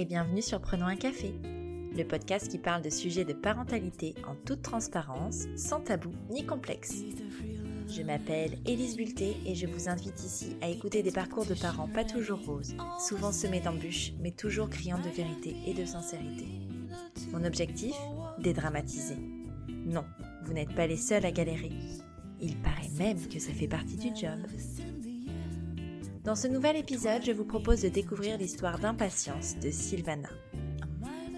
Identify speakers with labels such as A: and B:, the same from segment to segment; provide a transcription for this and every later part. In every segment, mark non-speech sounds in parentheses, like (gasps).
A: et bienvenue sur Prenons un café, le podcast qui parle de sujets de parentalité en toute transparence, sans tabou ni complexe. Je m'appelle Élise Bulté et je vous invite ici à écouter des parcours de parents pas toujours roses, souvent semés d'embûches, mais toujours criant de vérité et de sincérité. Mon objectif? Dédramatiser. Non, vous n'êtes pas les seuls à galérer. Il paraît même que ça fait partie du job. Dans ce nouvel épisode, je vous propose de découvrir l'histoire d'impatience de Sylvana.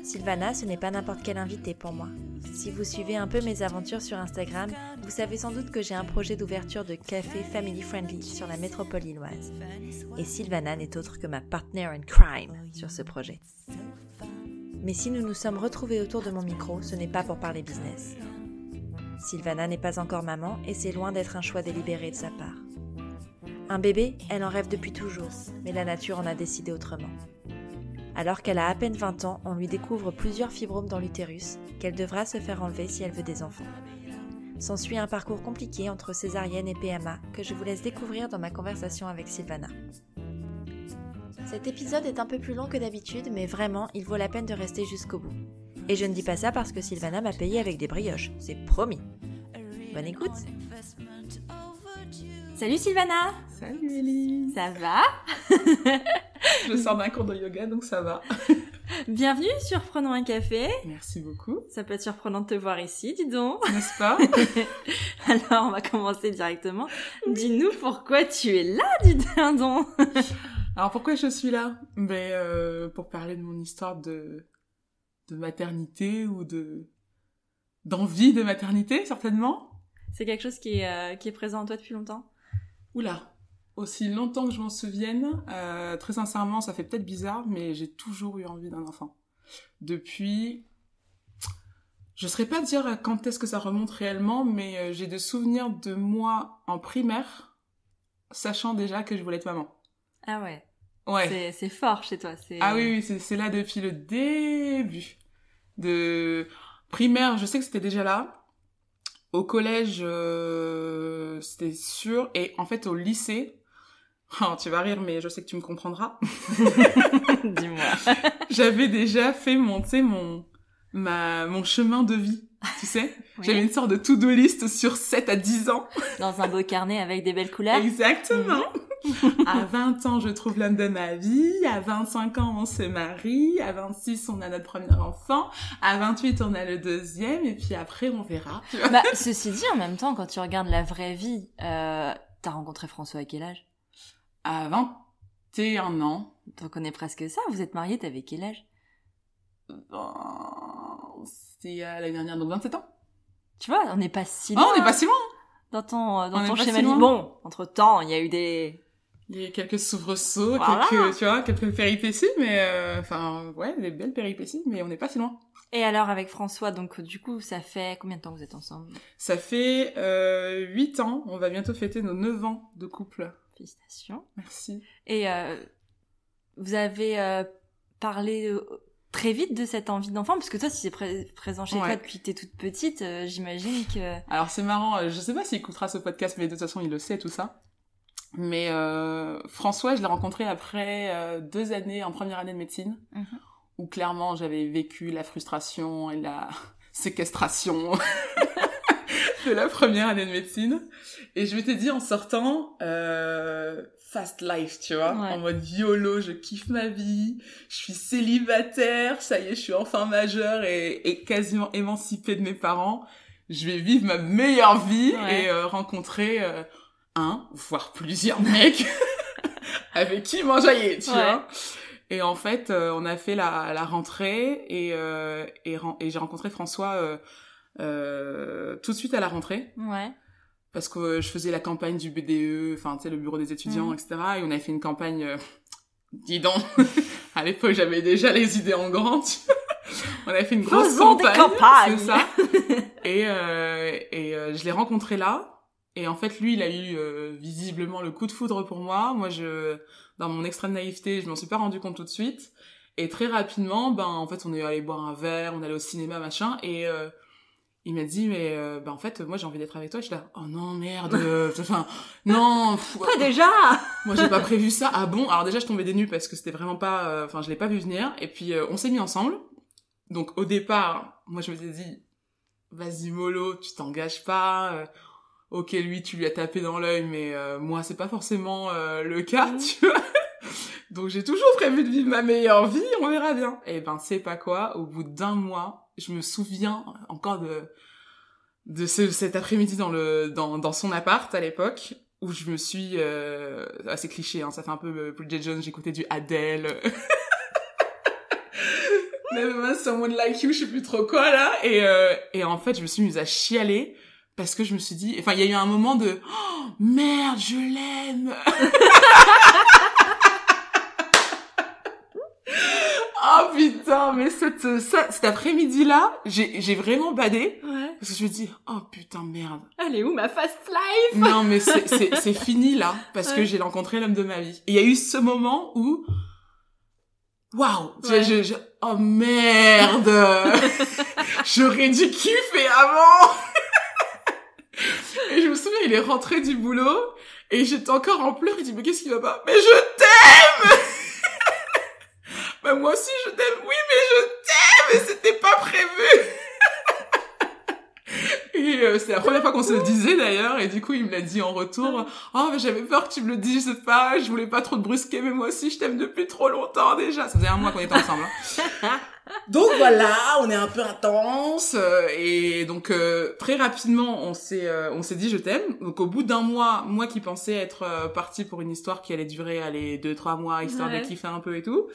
A: Sylvana, ce n'est pas n'importe quelle invitée pour moi. Si vous suivez un peu mes aventures sur Instagram, vous savez sans doute que j'ai un projet d'ouverture de café family friendly sur la métropole lilloise. Et Sylvana n'est autre que ma partner in crime sur ce projet. Mais si nous nous sommes retrouvés autour de mon micro, ce n'est pas pour parler business. Sylvana n'est pas encore maman et c'est loin d'être un choix délibéré de sa part. Un bébé, elle en rêve depuis toujours, mais la nature en a décidé autrement. Alors qu'elle a à peine 20 ans, on lui découvre plusieurs fibromes dans l'utérus qu'elle devra se faire enlever si elle veut des enfants. S'ensuit un parcours compliqué entre césarienne et PMA que je vous laisse découvrir dans ma conversation avec Sylvana. Cet épisode est un peu plus long que d'habitude, mais vraiment, il vaut la peine de rester jusqu'au bout. Et je ne dis pas ça parce que Sylvana m'a payé avec des brioches, c'est promis. Bonne écoute Salut Sylvana
B: Salut Ellie
A: Ça va
B: Je sors d'un cours de yoga, donc ça va. (laughs)
A: Bienvenue sur Prenons un café.
B: Merci beaucoup.
A: Ça peut être surprenant de te voir ici, dis donc.
B: N'est-ce pas (laughs)
A: Alors, on va commencer directement. Dis-nous pourquoi tu es là, du dindon. (laughs)
B: Alors, pourquoi je suis là? Ben, euh, pour parler de mon histoire de, de maternité ou de d'envie de maternité, certainement.
A: C'est quelque chose qui est, euh, qui est présent en toi depuis longtemps?
B: Oula aussi longtemps que je m'en souvienne, euh, très sincèrement, ça fait peut-être bizarre, mais j'ai toujours eu envie d'un enfant. Depuis, je ne saurais pas dire quand est-ce que ça remonte réellement, mais euh, j'ai des souvenirs de moi en primaire, sachant déjà que je voulais être maman.
A: Ah ouais.
B: Ouais.
A: C'est fort chez toi.
B: Ah oui, oui, c'est là depuis le début de primaire. Je sais que c'était déjà là. Au collège, euh, c'était sûr. Et en fait, au lycée, (laughs) Oh, tu vas rire, mais je sais que tu me comprendras. (laughs)
A: Dis-moi. (laughs)
B: J'avais déjà fait mon, mon, ma, mon chemin de vie, tu sais. J'avais une sorte de to-do list sur 7 à 10 ans.
A: Dans un beau carnet avec des belles couleurs.
B: Exactement. Mhm. (laughs) à 20 ans, je trouve l'homme de ma vie. À 25 ans, on se marie. À 26, on a notre premier enfant. À 28, on a le deuxième. Et puis après, on verra.
A: Bah, ceci dit, en même temps, quand tu regardes la vraie vie, euh, t'as rencontré François à quel âge?
B: À 21 ans.
A: Donc on est presque ça? Vous êtes mariés, t'avais quel âge?
B: Ben, C'était l'année dernière, donc 27 ans.
A: Tu vois, on n'est pas si loin.
B: Oh, on n'est pas si loin
A: Dans ton, dans ton schéma si Bon, entre-temps, il y a eu des...
B: Il y a quelques soubresauts, quelques, tu vois, quelques péripéties, mais... Euh, enfin, ouais, des belles péripéties, mais on n'est pas si loin.
A: Et alors avec François, donc du coup, ça fait combien de temps que vous êtes ensemble?
B: Ça fait euh, 8 ans, on va bientôt fêter nos 9 ans de couple.
A: Félicitations.
B: Merci.
A: Et euh, vous avez euh, parlé très vite de cette envie d'enfant, parce que toi, si c'est présent chez toi depuis que t'es toute petite, j'imagine que...
B: Alors c'est marrant, je sais pas s'il écoutera ce podcast, mais de toute façon, il le sait, tout ça. Mais François, je l'ai rencontré après deux années en première année de médecine, mhm. où clairement, j'avais vécu la frustration et la (laughs) séquestration (laughs) de la première année de médecine. Et je m'étais dit en sortant, euh, fast life, tu vois, en mode YOLO, je kiffe ma vie, je suis célibataire, ça y est, je suis enfin majeure et, et quasiment émancipée de mes parents. Je vais vivre ma meilleure vie et euh, rencontrer euh, un, voire plusieurs mecs (laughs) avec qui m'enjailler, tu vois. Et en fait, euh, on a fait la, la rentrée et, et, et j'ai rencontré François tout de suite à la rentrée.
A: Ouais
B: parce que je faisais la campagne du BDE, enfin tu sais le bureau des étudiants, mm. etc. Et on avait fait une campagne, euh, (laughs) dis donc, (laughs) à l'époque j'avais déjà les idées en grand. on avait fait une grosse campagne, c'est ça. et euh, et euh, je l'ai rencontré là. Et en fait, lui, il a eu euh, visiblement le coup de foudre pour moi. Moi, je, dans mon extrême naïveté, je m'en suis pas rendu compte tout de suite. Et très rapidement, ben, en fait, on est allé boire un verre, on est allé au cinéma, machin. Et il m'a dit mais euh, bah en fait moi j'ai envie d'être avec toi. Je suis là oh non merde. Euh, (laughs) enfin non
C: pas déjà (laughs)
B: moi j'ai pas prévu ça. Ah bon? Alors déjà je tombais des nues parce que c'était vraiment pas euh, enfin je l'ai pas vu venir. Et puis on s'est mis ensemble. Donc au départ moi je me suis dit vas-y mollo tu t'engages pas ok lui tu lui as tapé dans l'œil mais moi c'est pas forcément le cas mmh. tu vois. (laughs) Donc j'ai toujours prévu de vivre ma meilleure vie on verra bien. Et ben c'est pas quoi. Au bout d'un mois je me souviens encore de de ce, cet après-midi dans le dans, dans son appart à l'époque où je me suis euh, assez cliché hein, ça fait un peu euh, Bridget Jones j'écoutais du Adele. (laughs) Même Someone Like You je sais plus trop quoi là. Et euh, et en fait je me suis mise à chialer parce que je me suis dit enfin il y a eu un moment de oh, merde je l'aime (laughs) Oh putain, mais cette, cet après-midi-là, j'ai, j'ai vraiment badé. Ouais. Parce que je me dis, oh putain, merde.
C: Elle est où ma fast life?
B: Non, mais c'est, c'est, c'est fini là, parce que j'ai rencontré l'homme de ma vie. Et il y a eu ce moment où, waouh, je, je, oh merde, (laughs) (laughs) j'aurais dû kiffer avant. Et je me souviens, il est rentré du boulot, et j'étais encore en pleurs, il dit, mais qu'est-ce qui va pas? Mais je t'aime! (laughs) bah moi aussi je t'aime, oui mais je t'aime, mais c'était pas prévu. Et euh, c'est la première fois qu'on se le disait d'ailleurs, et du coup il me l'a dit en retour, oh mais j'avais peur que tu me le dises pas, je voulais pas trop te brusquer, mais moi aussi je t'aime depuis trop longtemps déjà. Ça faisait un mois qu'on était ensemble. Hein. (laughs) donc voilà, on est un peu intense euh, et donc euh, très rapidement on s'est on s'est dit je t'aime. Donc au bout d'un mois, moi qui pensais être partie pour une histoire qui allait durer allez deux trois mois histoire de kiffer un peu et tout,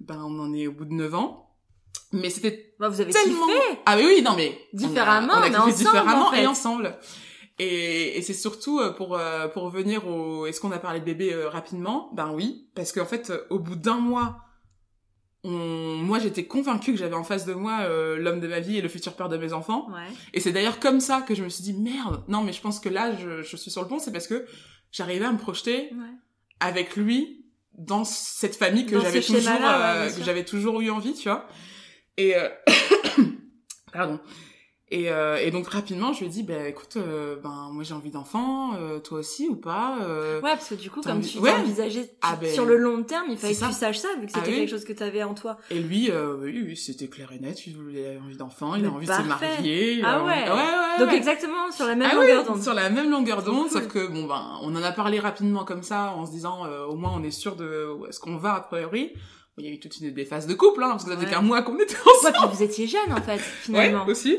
B: ben on en est au bout de 9 ans. Mais c'était
C: bah, vous avez tellement... kiffé
B: Ah oui oui, non mais
C: différemment,
B: on a, on a kiffé différemment et ensemble. Et, et c'est surtout euh, pour euh, pour revenir au est-ce qu'on a parlé de bébé euh, rapidement? Ben oui, parce qu'en fait au bout d'un mois on... moi j'étais convaincue que j'avais en face de moi l'homme de ma vie et le futur père de mes enfants. Ouais. Et c'est d'ailleurs comme ça que je me suis dit merde. Non mais je pense que là je, je suis sur le pont, c'est parce que j'arrivais à me projeter ouais. avec lui dans cette famille que j'avais toujours euh, que j'avais toujours eu envie tu vois et euh... (coughs) pardon et, euh, et donc rapidement, je lui ai dit, bah écoute, euh, ben moi j'ai envie d'enfant, euh, toi aussi ou pas
C: euh, Ouais, parce que du coup, comme tu ouais. envisagé ah, ben, sur le long terme, il fallait que tu saches ça, vu que c'était ah quelque chose que tu avais en toi.
B: Et lui, oui, oui c'était clair et net, il voulait envie d'enfant, il a envie de se marier.
C: Ah ouais. ouais, ouais Donc exactement sur la même ah longueur d'onde.
B: Sur la même longueur d'onde, sauf que bon ben, on en a parlé rapidement comme ça, en se disant, au moins on est sûr de où est-ce qu'on va a priori il y a eu toute une des phases de couple hein, parce que ça faisait qu'un mois qu'on était ensemble.
C: Ouais, puis vous étiez jeune en fait finalement.
B: Ouais, aussi.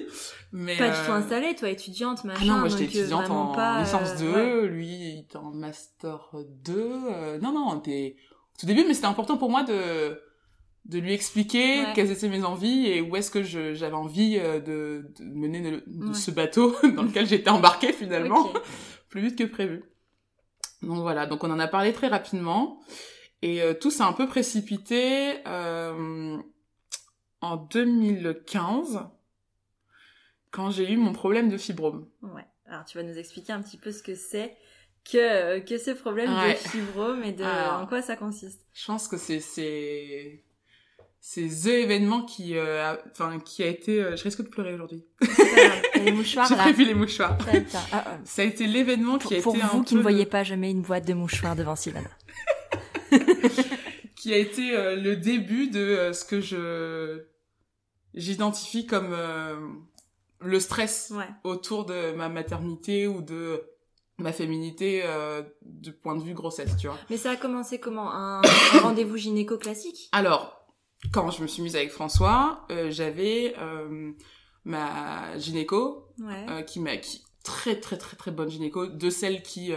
B: Mais
C: pas du tout euh, installée, toi étudiante machin.
B: Ah non, moi j'étais euh, étudiante en pas, licence 2, euh, lui il était en master 2. non non, on était tout début mais c'était important pour moi de de lui expliquer quelles étaient mes envies et où est-ce que j'avais envie de, de mener de, ce bateau (laughs) dans lequel (laughs) j'étais embarquée finalement (laughs) plus vite que prévu. Donc voilà, donc on en a parlé très rapidement. Et euh, tout s'est un peu précipité euh, en 2015, quand j'ai eu mon problème de fibrome.
C: Ouais. Alors tu vas nous expliquer un petit peu ce que c'est que que ce problème de fibrome et de en quoi ça consiste.
B: Je pense que c'est c'est c'est the événement qui euh, enfin qui a été euh, je risque de pleurer aujourd'hui.
C: les mouchoirs (laughs)
B: J'ai prévu les mouchoirs. Ça, ah, ah. ça a été l'événement qui a été
C: Pour vous qui
B: ne
C: voyez pas, je mets une boîte de mouchoirs devant Sylvana. (laughs) (laughs)
B: qui a été euh, le début de euh, ce que je j'identifie comme euh, le stress autour de ma maternité ou de ma féminité du point de vue grossesse, tu vois.
C: Mais ça a commencé comment? Un, (coughs) rendez-vous gynéco classique
B: Alors, quand je me suis mise avec François, j'avais ma gynéco qui m'a qui très très très très bonne gynéco, de celles qui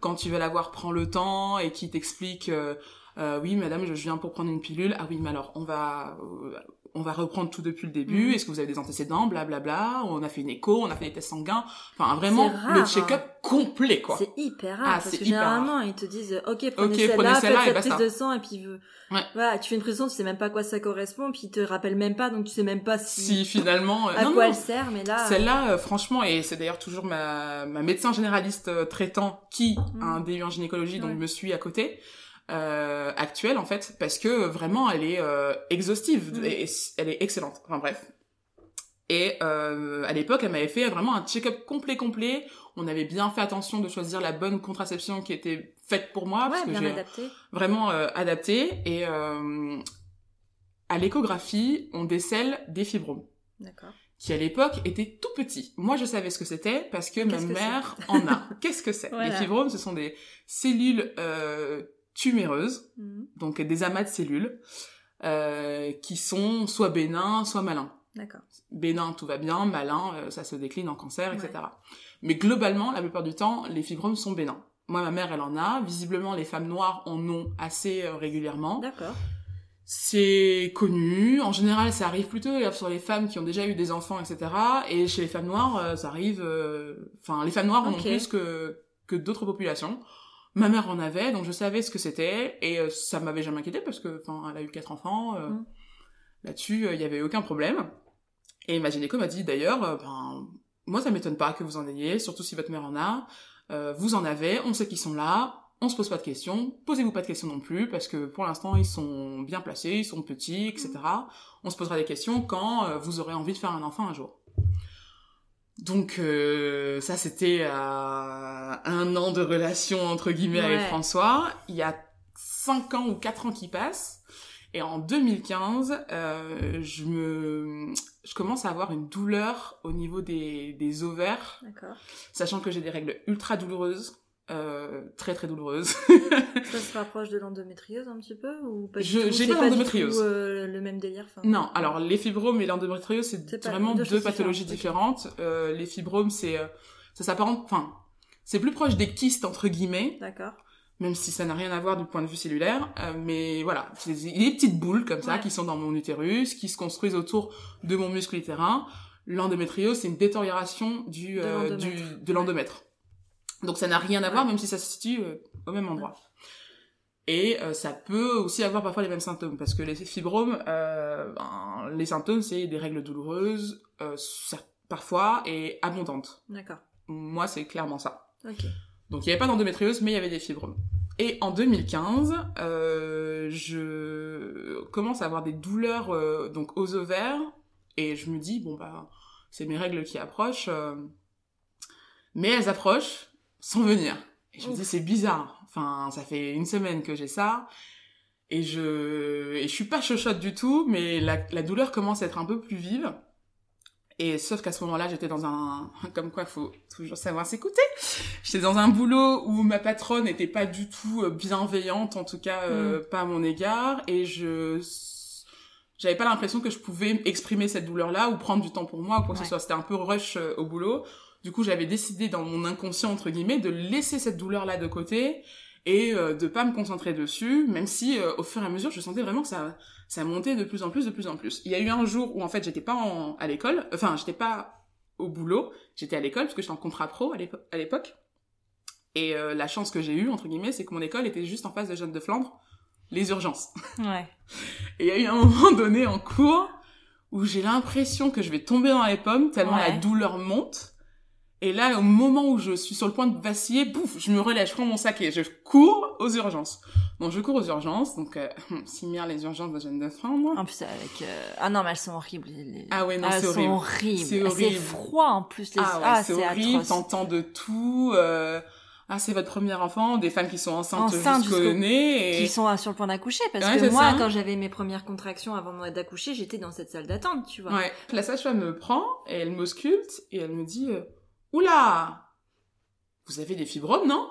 B: quand tu veux la voir prend le temps et qui t'explique euh, euh, oui madame je viens pour prendre une pilule. Ah oui mais alors on va euh, on va reprendre tout depuis le début. Mhm. Est-ce que vous avez des antécédents, blablabla. On a fait une écho, on a fait des tests sanguins. Enfin, vraiment, le check-up complet, quoi.
C: C'est hyper rare. Ah, parce que généralement, ils te disent, OK, prenez celle-là, faites cette prise de sang, et puis, ouais. voilà, tu fais une prise de sang, tu sais même pas à quoi ça correspond, puis ils te rappellent même pas, donc tu sais même pas si,
B: si finalement,
C: à quoi elle sert, mais là.
B: Celle-là, euh, franchement, et c'est d'ailleurs toujours ma, ma médecin généraliste euh, traitant qui a un. DU en gynécologie, donc me suit à côté euh, actuelle en fait parce que vraiment elle est euh, exhaustive mm. et elle est excellente enfin bref Et euh, à l'époque, elle m'avait fait vraiment un check-up complet, complet. On avait bien fait attention de choisir la bonne contraception qui était faite pour moi.
C: Ouais,
B: parce que
C: bien adapté.
B: vraiment euh, adapté. Et euh, à l'échographie, on décèle des fibromes
C: D'accord.
B: qui à l'époque étaient tout petits. Moi, je savais ce que c'était parce que ma
C: que
B: mère en a. Qu'est-ce que c'est? (laughs)
C: Voilà.
B: Les fibromes, ce sont des cellules euh, tuméreuses,
C: Mhm.
B: donc des amas de cellules, euh, qui sont soit bénins, soit malins.
C: D'accord.
B: Bénin, tout va bien, malin, euh, ça se décline en cancer, etc. Mais globalement, la plupart du temps, les fibromes sont bénins. Moi, ma mère, elle en a. Visiblement, les femmes noires en ont assez euh, régulièrement.
C: D'accord.
B: C'est connu. En général, ça arrive plutôt sur les femmes qui ont déjà eu des enfants, etc. Et chez les femmes noires, ça arrive... Enfin, les femmes noires en ont plus que, que d'autres populations. Ma mère en avait, donc je savais ce que c'était. Et euh, ça m'avait jamais inquiété parce que, enfin, elle a eu quatre enfants. euh,
C: Mm.
B: Là-dessus, euh, il y avait aucun problème. Et ma gynéco m'a dit d'ailleurs, euh, ben, moi ça m'étonne pas que vous en ayez, surtout si votre mère en a. Vous en avez, on sait qu'ils sont là, on se pose pas de questions, posez-vous pas de questions non plus, parce que pour l'instant ils sont bien placés, ils sont petits, etc. On se posera des questions quand vous aurez envie de faire un enfant un jour. Donc euh, ça c'était à un an de relation entre guillemets avec. François. Il y a cinq ans ou quatre ans qui passent. Et en 2015, euh, je me, je commence à avoir une douleur au niveau des, des ovaires,
C: D'accord.
B: sachant que j'ai des règles ultra douloureuses, euh, très très douloureuses.
C: Ça se rapproche de l'endométriose un petit peu ou pas du
B: Je-
C: tout
B: j'ai pas
C: du
B: d'endométriose.
C: tout, euh, le même délire. enfin,
B: non, alors les fibromes et l'endométriose, c'est
C: pas-
B: vraiment
C: deux
B: pathologies
C: différentes,
B: différentes. Euh, les fibromes, c'est, euh, ça s'apparente, enfin, c'est plus proche des kystes entre guillemets,
C: D'accord.
B: même si ça n'a rien à voir du point de vue cellulaire. euh, mais voilà, c'est des, des petites boules comme ça
C: Ouais.
B: qui sont dans mon utérus, qui se construisent autour de mon muscle utérin. L'endométriose, c'est une détérioration du,
C: De
B: euh,
C: l'endomètre.
B: Donc ça n'a rien à voir, même si ça se situe euh, au même endroit. Et euh, ça peut aussi avoir parfois les mêmes symptômes, parce que les fibromes, euh, ben, les symptômes, c'est des règles douloureuses, parfois, et abondantes.
C: D'accord.
B: Moi, c'est clairement ça.
C: Ok.
B: Donc il n'y avait pas d'endométriose, mais il y avait des fibromes. Et en 2015, euh, je commence à avoir des douleurs donc aux ovaires et je me dis bon bah c'est mes règles qui approchent, mais elles approchent sans venir. Et je me dis c'est bizarre. Enfin ça fait une semaine que j'ai ça et je et je suis pas chochotte du tout, mais la, la douleur commence à être un peu plus vive. Et sauf qu'à ce moment-là, j'étais dans un, (laughs) comme quoi, faut toujours savoir s'écouter. J'étais dans un boulot où ma patronne n'était pas du tout bienveillante, en tout cas euh, pas à mon égard, et je, j'avais pas l'impression que je pouvais exprimer cette douleur-là ou prendre du temps pour moi ou quoi que
C: Ouais.
B: ce soit. C'était un peu rush euh, au boulot. Du coup, j'avais décidé dans mon inconscient entre guillemets de laisser cette douleur-là de côté et euh, de pas me concentrer dessus, même si euh, au fur et à mesure, je sentais vraiment que ça ça montait de plus en plus, de plus en plus. Il y a eu un jour où en fait j'étais pas en, à l'école, enfin j'étais pas au boulot, j'étais à l'école parce que j'étais en contrat pro à l'épo- à l'époque. Et euh, la chance que j'ai eue, entre guillemets, c'est que mon école était juste en face de Jeanne de Flandre, les urgences.
C: Ouais.
B: Et il y a eu un moment donné en cours où j'ai l'impression que je vais tomber dans les pommes tellement
C: Ouais.
B: la douleur monte. Et là, au moment où je suis sur le point de vaciller, bouf, je me relève, je prends mon sac et je cours aux urgences. Donc je cours aux urgences, donc euh, (laughs) Simir, les urgences de Jeanne de Flandre.
C: En plus, avec. euh, Ah non, mais elles sont horribles. les-
B: Ah ouais, non,
C: Ah, elles
B: c'est
C: sont
B: horrible.
C: horribles.
B: C'est
C: Ah,
B: horrible.
C: froid en plus. Les...
B: Ah ouais, c'est horrible, t'entends de tout. euh, Ah, c'est votre premier enfant, des femmes qui sont enceintes,
C: Enceintes
B: jusqu'au nez. Et...
C: Qui sont euh, sur le point d'accoucher. Parce
B: Ouais,
C: que
B: c'est
C: moi,
B: ça.
C: quand j'avais mes premières contractions avant moi d'accoucher, j'étais dans cette salle d'attente, tu vois.
B: Ouais. La sage-femme me prend et elle m'ausculte et elle me dit euh, Oula! Vous avez des fibromes, non?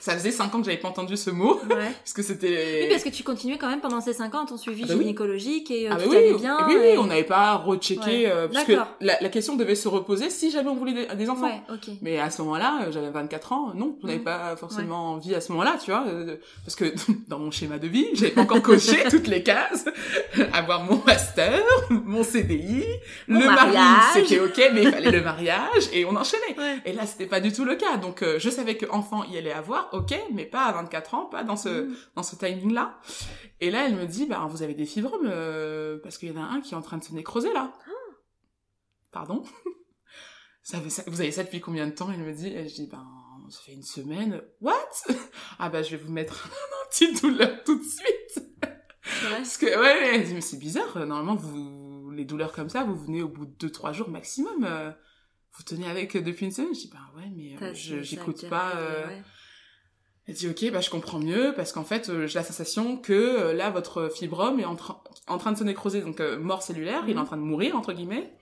B: Ça faisait 5 ans que j'avais pas entendu ce mot,
C: Ouais. (laughs)
B: parce que c'était...
C: Oui, parce que tu continuais quand même pendant ces 5 ans ton suivi
B: Ah bah oui.
C: gynécologique et euh,
B: Ah bah
C: tout
B: oui,
C: bien.
B: oui, oui, on n'avait pas rechecké,
C: Ouais.
B: euh, parce que la, la question devait se reposer si jamais on voulait des, des enfants.
C: Ouais, ok.
B: Mais à ce moment-là, euh, j'avais 24 ans, non, on n'avait pas forcément envie à ce moment-là, tu vois, euh, parce que (laughs) dans mon schéma de vie, j'avais pas encore coché (laughs) toutes les cases, avoir mon master, mon CDI,
C: Mon
B: le mari,
C: mariage.
B: c'était ok, mais il fallait le mariage, et on enchaînait. Et là, c'était pas du tout le cas, donc euh, je savais que enfant il allait avoir, ok, mais pas à 24 ans, pas dans ce
C: Mm.
B: dans ce timing-là. Et là, elle me dit, bah, vous avez des fibromes, euh, parce qu'il y en a un qui est en train de se nécroser, là. Pardon? (laughs) Ça, fait ça- Vous avez ça depuis combien de temps? Elle me dit, et je dis, ben, ça fait une semaine. What? (laughs) Ah bah, je vais vous mettre (laughs) un antidouleur tout de suite. Parce que, ouais, elle dit, mais c'est bizarre, euh, normalement, vous les douleurs comme ça, vous venez au bout de 2-3 jours maximum. euh, vous tenez avec depuis une semaine. Je dis, bah ouais, mais euh, j'écoute pas. euh,
A: ouais.
B: Elle dit, ok, bah je comprends mieux parce qu'en fait, euh, j'ai la sensation que euh, là, votre fibrome est en, train en train de se nécroser, donc euh, mort cellulaire, il est en
A: Mhm.
B: train de mourir, entre guillemets.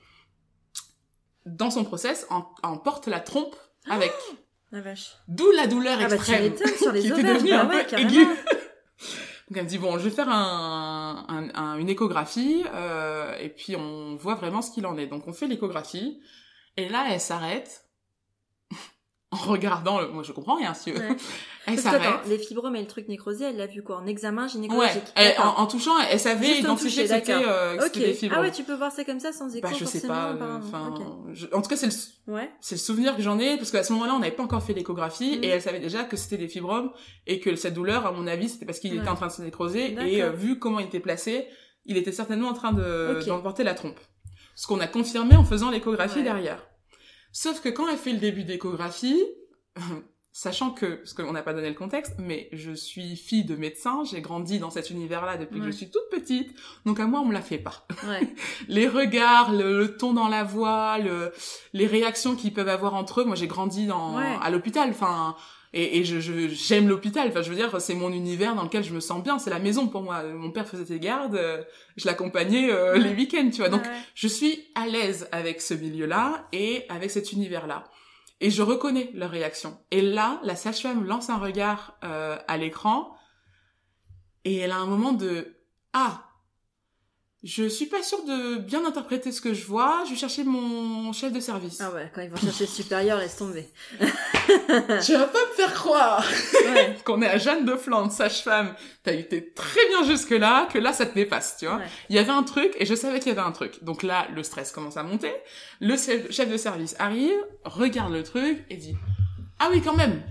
B: Dans son process, en, emporte la trompe avec.
A: La vache.
B: D'où la douleur
A: Ah bah tu
B: extrême.
A: m'étonnes sur (laughs) les
B: qui était devenue
A: bah
B: un
A: ouais,
B: peu
A: carrément.
B: aiguë. (laughs) Donc elle me dit bon, je vais faire un, un- un- une échographie et puis on voit vraiment ce qu'il en est. Donc on fait l'échographie et là elle s'arrête en regardant le. Moi je comprends rien si.
A: Ouais. (laughs)
B: Elle s'arrête.
A: les fibromes et le truc nécrosé, elle l'a vu quoi En examen
B: Ouais.
A: gynécologique
B: Elle-
A: D'accord.
B: en, en touchant, elle savait identifier que c'était euh, que
A: Ok.
B: c'était des fibres.
A: Ah ouais, tu peux voir ça comme ça sans écho
B: bah je sais pas. euh. Enfin, je- en tout cas c'est le
A: Ouais.
B: c'est le souvenir que j'en ai parce qu'à ce moment-là on n'avait pas encore fait l'échographie
A: Mhm.
B: et elle savait déjà que c'était des fibromes et que cette douleur à mon avis c'était parce qu'il
A: Ouais.
B: était en train de se nécroser et euh, vu comment il était placé il était certainement en train de
A: Ok.
B: d'emporter la trompe ce qu'on a confirmé en faisant l'échographie
A: Ouais.
B: derrière sauf que quand elle fait le début d'échographie (laughs) sachant que parce qu'on n'a pas donné le contexte mais je suis fille de médecin j'ai grandi dans cet univers là depuis que je suis toute petite donc à moi on me la fait pas
A: Ouais. (laughs)
B: les regards, le, le ton dans la voix, le, les réactions qu'ils peuvent avoir entre eux. Moi, j'ai grandi dans,
A: Ouais.
B: à l'hôpital, enfin, et, et je, je- j'aime l'hôpital. Enfin, je veux dire, c'est mon univers dans lequel je me sens bien. C'est la maison pour moi. Mon père faisait ses gardes, euh, je l'accompagnais euh, les week-ends, tu vois. Donc,
A: Ouais,
B: je suis à l'aise avec ce milieu-là et avec cet univers-là. Et je reconnais leurs réactions. Et là, la sage-femme lance un regard euh, à l'écran et elle a un moment de ah je suis pas sûre de bien interpréter ce que je vois. Je vais chercher mon chef de service.
A: Ah ouais, quand ils vont chercher le supérieur, laisse tomber. (laughs) (laughs)
B: Tu vas pas me faire croire
A: Ouais. (laughs)
B: qu'on est à Jeanne de Flandre, sage-femme. T'as été très bien jusque-là, que là ça te dépasse, tu vois.
A: Ouais.
B: Il y avait un truc et je savais qu'il y avait un truc. Donc là, le stress commence à monter. Le chef chef de service arrive, regarde le truc et dit Ah oui, quand même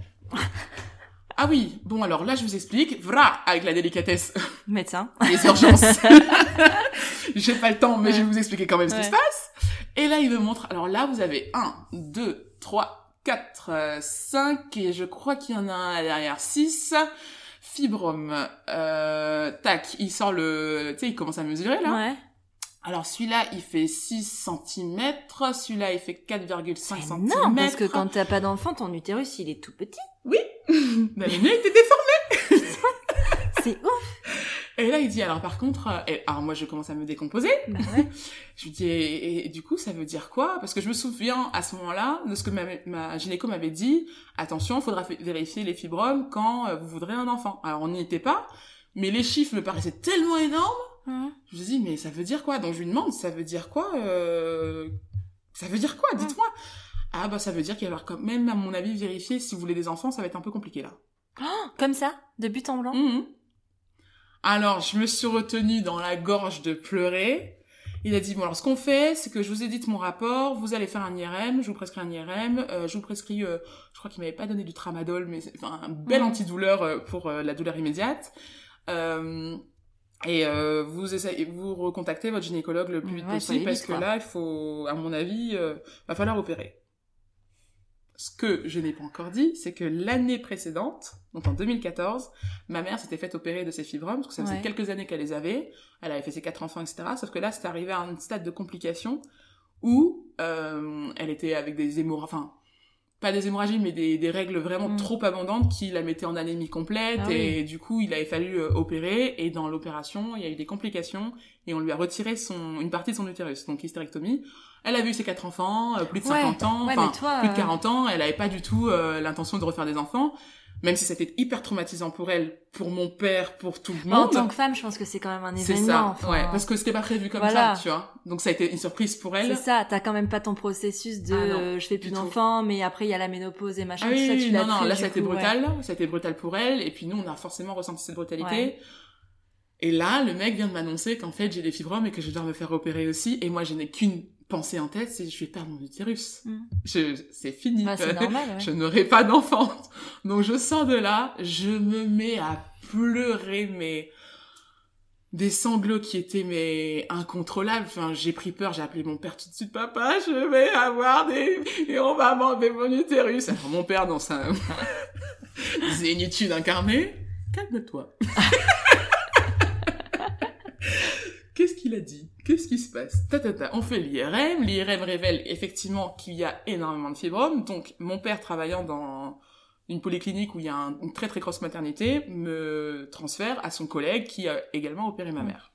B: Ah oui, bon alors là je vous explique, vra, avec la délicatesse
A: Médecin. (laughs)
B: les urgences. (laughs) J'ai pas le temps, mais je vais vous expliquer quand même ce qui se passe. Et là, il me montre. Alors là, vous avez 1, 2, 3, 4, 5, et je crois qu'il y en a un derrière 6. Fibrome. Euh, tac, il sort le... Tu sais, il commence à mesurer, là.
A: Ouais.
B: Alors celui-là, il fait 6 cm. Celui-là, il fait 4,5 cm.
A: Non, parce que quand t'as pas d'enfant, ton utérus, il est tout petit. (laughs)
B: Bah, le nez était déformé. (laughs)
A: C'est ouf.
B: Et là, il dit, alors par contre... euh, et- alors moi, je commence à me décomposer.
A: Bah ouais. (laughs)
B: Je lui dis, et, et- et du coup, ça veut dire quoi? Parce que je me souviens à ce moment-là de ce que ma, ma gynéco m'avait dit. Attention, il faudra vérifier les fibromes quand euh, vous voudrez un enfant. Alors, on n'y était pas, mais les chiffres me paraissaient tellement énormes.
A: Hum.
B: Je me dis, mais ça veut dire quoi? Donc, je lui demande, ça veut dire quoi euh... Ça veut dire quoi? Dites-moi. Ah, bah, ça veut dire qu'il va y avoir quand même, à mon avis, vérifier si vous voulez des enfants, ça va être un peu compliqué, là.
A: Comme ça, de but en blanc?
B: Mhm. Alors, je me suis retenue dans la gorge de pleurer. Il a dit, bon, alors, ce qu'on fait, c'est que je vous édite mon rapport, vous allez faire un IRM, je vous prescris un IRM, euh, je vous prescris, euh, je crois qu'il m'avait pas donné du tramadol, mais c'est enfin, un bel
A: Mhm.
B: antidouleur euh, pour la douleur immédiate. Euh, et euh, vous essayez, vous recontactez votre gynécologue le plus vite
A: Ouais,
B: possible parce
A: vite,
B: que là, il faut, à mon avis, euh, va falloir opérer. Ce que je n'ai pas encore dit, c'est que l'année précédente, donc en 2014, ma mère s'était faite opérer de ses fibromes, parce que ça faisait
A: Ouais.
B: quelques années qu'elle les avait, elle avait fait ses quatre enfants, etc. Sauf que là, c'était arrivé à un stade de complication où euh, elle était avec des hémorragies, enfin, pas des hémorragies, mais des, des règles vraiment
A: Mm.
B: trop abondantes qui la mettaient en anémie complète,
A: Ah
B: et du coup, il avait fallu euh, opérer, et dans l'opération, il y a eu des complications, et on lui a retiré son, une partie de son utérus, donc hystérectomie. Elle avait eu ses quatre enfants, euh, plus de
A: Ouais.
B: 50 ans,
A: Ouais, toi,
B: plus de
A: euh,
B: 40 ans, elle avait pas du tout euh, l'intention de refaire des enfants, même si c'était hyper traumatisant pour elle, pour mon père, pour tout le
A: En
B: monde.
A: tant que femme, je pense que c'est quand même un
B: C'est
A: événement.
B: ça,
A: enfin,
B: ouais, parce que c'était pas prévu comme
A: Voilà.
B: ça, tu vois. Donc ça a été une surprise pour elle.
A: C'est ça, t'as quand même pas ton processus de
B: Ah non,
A: euh, je fais plus
B: tout.
A: d'enfants, mais après il y a la ménopause et machin,
B: Ah
A: tout
B: oui,
A: ça,
B: oui,
A: tu l'as
B: non, non, là ça a été
A: coup, ouais.
B: brutal, ça a été brutal pour elle, et puis nous on a forcément ressenti cette brutalité.
A: Ouais.
B: Et là, le mec vient de m'annoncer qu'en fait j'ai des fibromes et que je dois me faire opérer aussi, et moi je n'ai qu'une pensée en tête, c'est je vais perdre mon utérus.
A: Mm.
B: Je, c'est fini.
A: Bah, c'est normal, ouais. (laughs)
B: Je n'aurai pas d'enfant. Donc je sors de là, je me mets à pleurer, mais des sanglots qui étaient mais incontrôlables. Enfin, j'ai pris peur, j'ai appelé mon père tout de suite, papa, je vais avoir des et on va m'enlever mon utérus. Alors mon père dans sa (laughs) zénitude incarnée, calme-toi. (laughs) Qu'est-ce qu'il a dit? Qu'est-ce qui se passe? Ta, ta, ta. On fait l'IRM. L'IRM révèle effectivement qu'il y a énormément de fibromes. Donc, mon père travaillant dans une polyclinique où il y a un- une très très grosse maternité me transfère à son collègue qui a également opéré ma mère.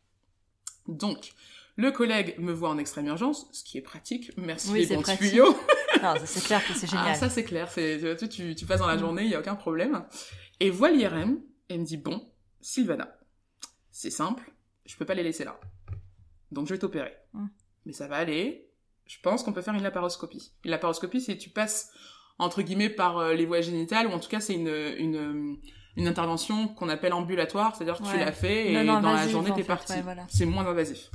B: Donc, le collègue me voit en extrême urgence, ce qui est pratique. Merci
A: Oui,
B: les
A: c'est
B: bons
A: pratique.
B: tuyaux. (laughs)
A: Non, c'est clair que c'est génial.
B: Ah, ça c'est clair, tu, tu, tu passes dans la
A: Mm.
B: journée, il y a aucun problème. Et voit l'IRM et me dit bon, Sylvana, c'est simple, je peux pas les laisser là. Donc je vais t'opérer.
A: Mm.
B: Mais ça va aller. Je pense qu'on peut faire une laparoscopie. Une laparoscopie, c'est tu passes entre guillemets par euh, les voies génitales ou en tout cas c'est une une une intervention qu'on appelle ambulatoire, c'est-à-dire que tu l'as fait et
A: Non, non,
B: dans la journée t'es parti.
A: ouais, voilà.
B: C'est moins invasif.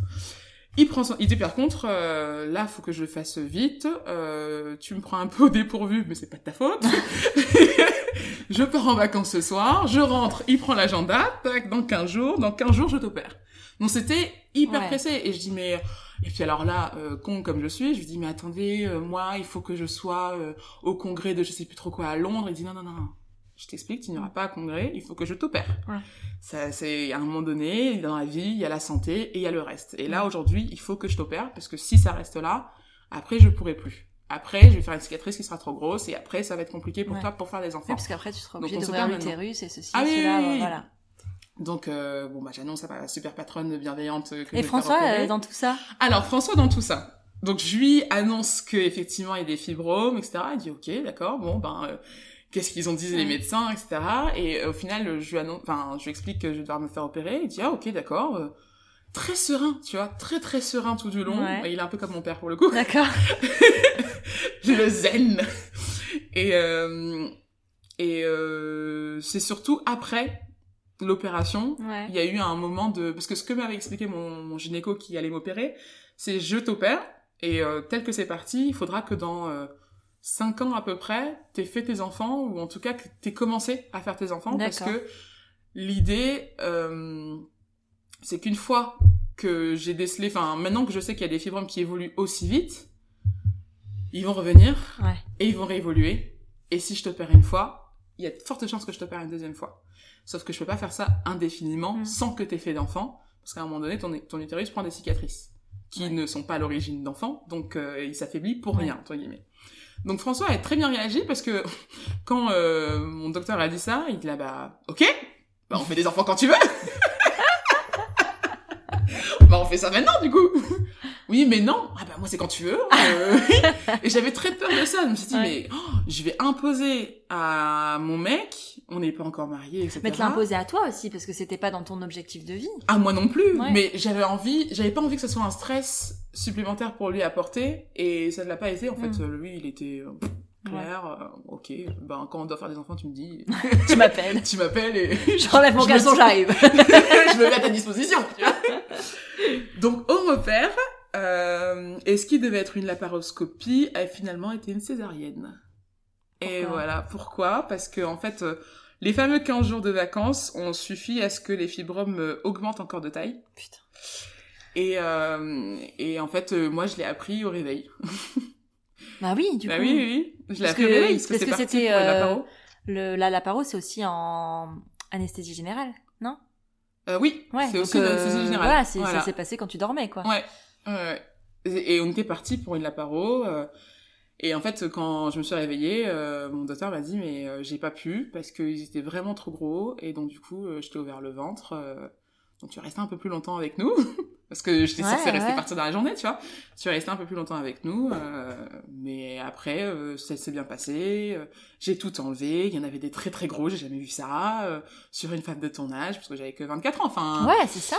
B: Il prend son... Il dit par contre, euh, là, faut que je le fasse vite. Euh, tu me prends un peu au dépourvu, mais c'est pas de ta faute. (laughs) je pars en vacances ce soir, je rentre, il prend l'agenda, tac, dans 15 jours, dans 15 jours, je t'opère. Donc c'était hyper
A: Ouais.
B: pressé. Et je dis, mais... Et puis alors là, euh, con comme je suis, je lui dis, mais attendez, euh, moi, il faut que je sois euh, au congrès de je sais plus trop quoi à Londres. Il dit, non, non, non, non. Je t'explique, tu n'iras pas à congrès, il faut que je t'opère.
A: Ouais.
B: Ça, c'est à un moment donné, dans la vie, il y a la santé et il y a le reste. Et là, aujourd'hui, il faut que je t'opère parce que si ça reste là, après, je pourrai plus. Après, je vais faire une cicatrice qui sera trop grosse et après, ça va être compliqué pour
A: Ouais.
B: toi pour faire des enfants.
A: Parce qu'après, tu seras obligé d'ouvrir l'utérus et ceci,
B: Ah oui,
A: cela,
B: oui, oui, oui.
A: voilà.
B: Donc, euh, bon, bah, j'annonce à ma super patronne bienveillante que
A: Et François, euh, dans tout ça?
B: Alors, François, dans tout ça. Donc, je lui annonce que effectivement il y a des fibromes, etc. Il dit, ok, d'accord, bon, ben, euh, qu'est-ce qu'ils ont dit les médecins, etc. Et euh, au final, je lui annonce, enfin, je lui explique que je vais devoir me faire opérer. Il dit, ah, ok, d'accord. euh, très serein, tu vois, très très serein tout du long.
A: Ouais.
B: Et il est un peu comme mon père pour le coup.
A: D'accord. (laughs)
B: le zen. Et euh, et euh, c'est surtout après l'opération
A: Ouais.
B: il y a eu un moment de parce que ce que m'avait expliqué mon, mon gynéco qui allait m'opérer c'est je t'opère et euh, tel que c'est parti il faudra que dans euh, 5 ans à peu près t'aies fait tes enfants ou en tout cas que t'aies commencé à faire tes enfants parce que l'idée euh, c'est qu'une fois que j'ai décelé enfin maintenant que je sais qu'il y a des fibromes qui évoluent aussi vite ils vont revenir
A: Ouais.
B: et ils vont réévoluer et si je t'opère une fois il y a de fortes chances que je t'opère une deuxième fois Sauf que je peux pas faire ça indéfiniment
A: Mm.
B: sans que t'aies fait d'enfant, parce qu'à un moment donné, ton, ton utérus prend des cicatrices qui
A: Ouais.
B: ne sont pas à l'origine d'enfant, donc euh, il s'affaiblit pour
A: Ouais.
B: rien, entre guillemets. Donc François a très bien réagi parce que (laughs) quand euh, mon docteur a dit ça, il dit là bah ok, bah on fait des enfants quand tu veux. (laughs) bah on fait ça maintenant du coup. Oui mais non, ah bah moi c'est quand tu veux. Euh, (laughs) et j'avais très peur de ça, je me suis dit
A: Ouais.
B: mais oh, je vais imposer à mon mec, on n'est pas encore mariés, etc.
A: Mais te l'imposer à toi aussi, parce que c'était pas dans ton objectif de vie.
B: Ah moi non plus,
A: Ouais.
B: mais j'avais envie, j'avais pas envie que ce soit un stress supplémentaire pour lui à porter et ça ne l'a pas été en fait.
A: Mm.
B: Euh, Lui il était euh, clair, euh, ok, ben quand on doit faire des enfants tu me dis, (laughs)
A: Tu m'appelles. (laughs)
B: tu m'appelles et (laughs)
A: J'enlève mon caleçon, j'arrive.
B: je me mets à ta disposition. tu vois. Donc on repère euh, et ce qui devait être une laparoscopie a finalement été une césarienne. Et voilà pourquoi? Parce que en fait euh, les fameux 15 jours de vacances ont suffi à ce que les fibromes euh, augmentent encore de taille.
A: Putain.
B: Et, euh, et en fait, euh, moi, je l'ai appris au réveil. (laughs)
A: Bah oui, du
B: bah
A: coup.
B: oui, oui, oui. Je l'ai appris au réveil parce que
A: parce c'était, euh. Le, la laparo, c'est aussi en anesthésie générale, non?
B: Oui,
A: Ouais.
B: c'est aussi une anesthésie générale.
A: Voilà,
B: Voilà.
A: ça s'est passé quand tu dormais, quoi.
B: Ouais, et on était parti pour une laparo. Et en fait, quand je me suis réveillée, euh, mon docteur m'a dit mais euh, j'ai pas pu parce qu'ils étaient vraiment trop gros et donc du coup, euh, je t'ai ouvert le ventre. donc tu es resté un peu plus longtemps avec nous (laughs) parce que j'étais
A: Ouais,
B: censée rester
A: ouais.
B: partir dans la journée, tu vois. Tu es resté un peu plus longtemps avec nous, mais après ça s'est bien passé. j'ai tout enlevé. Il y en avait des très très gros, j'ai jamais vu ça sur une femme de ton âge parce que j'avais que 24 ans. Enfin,
A: Ouais, c'est ça.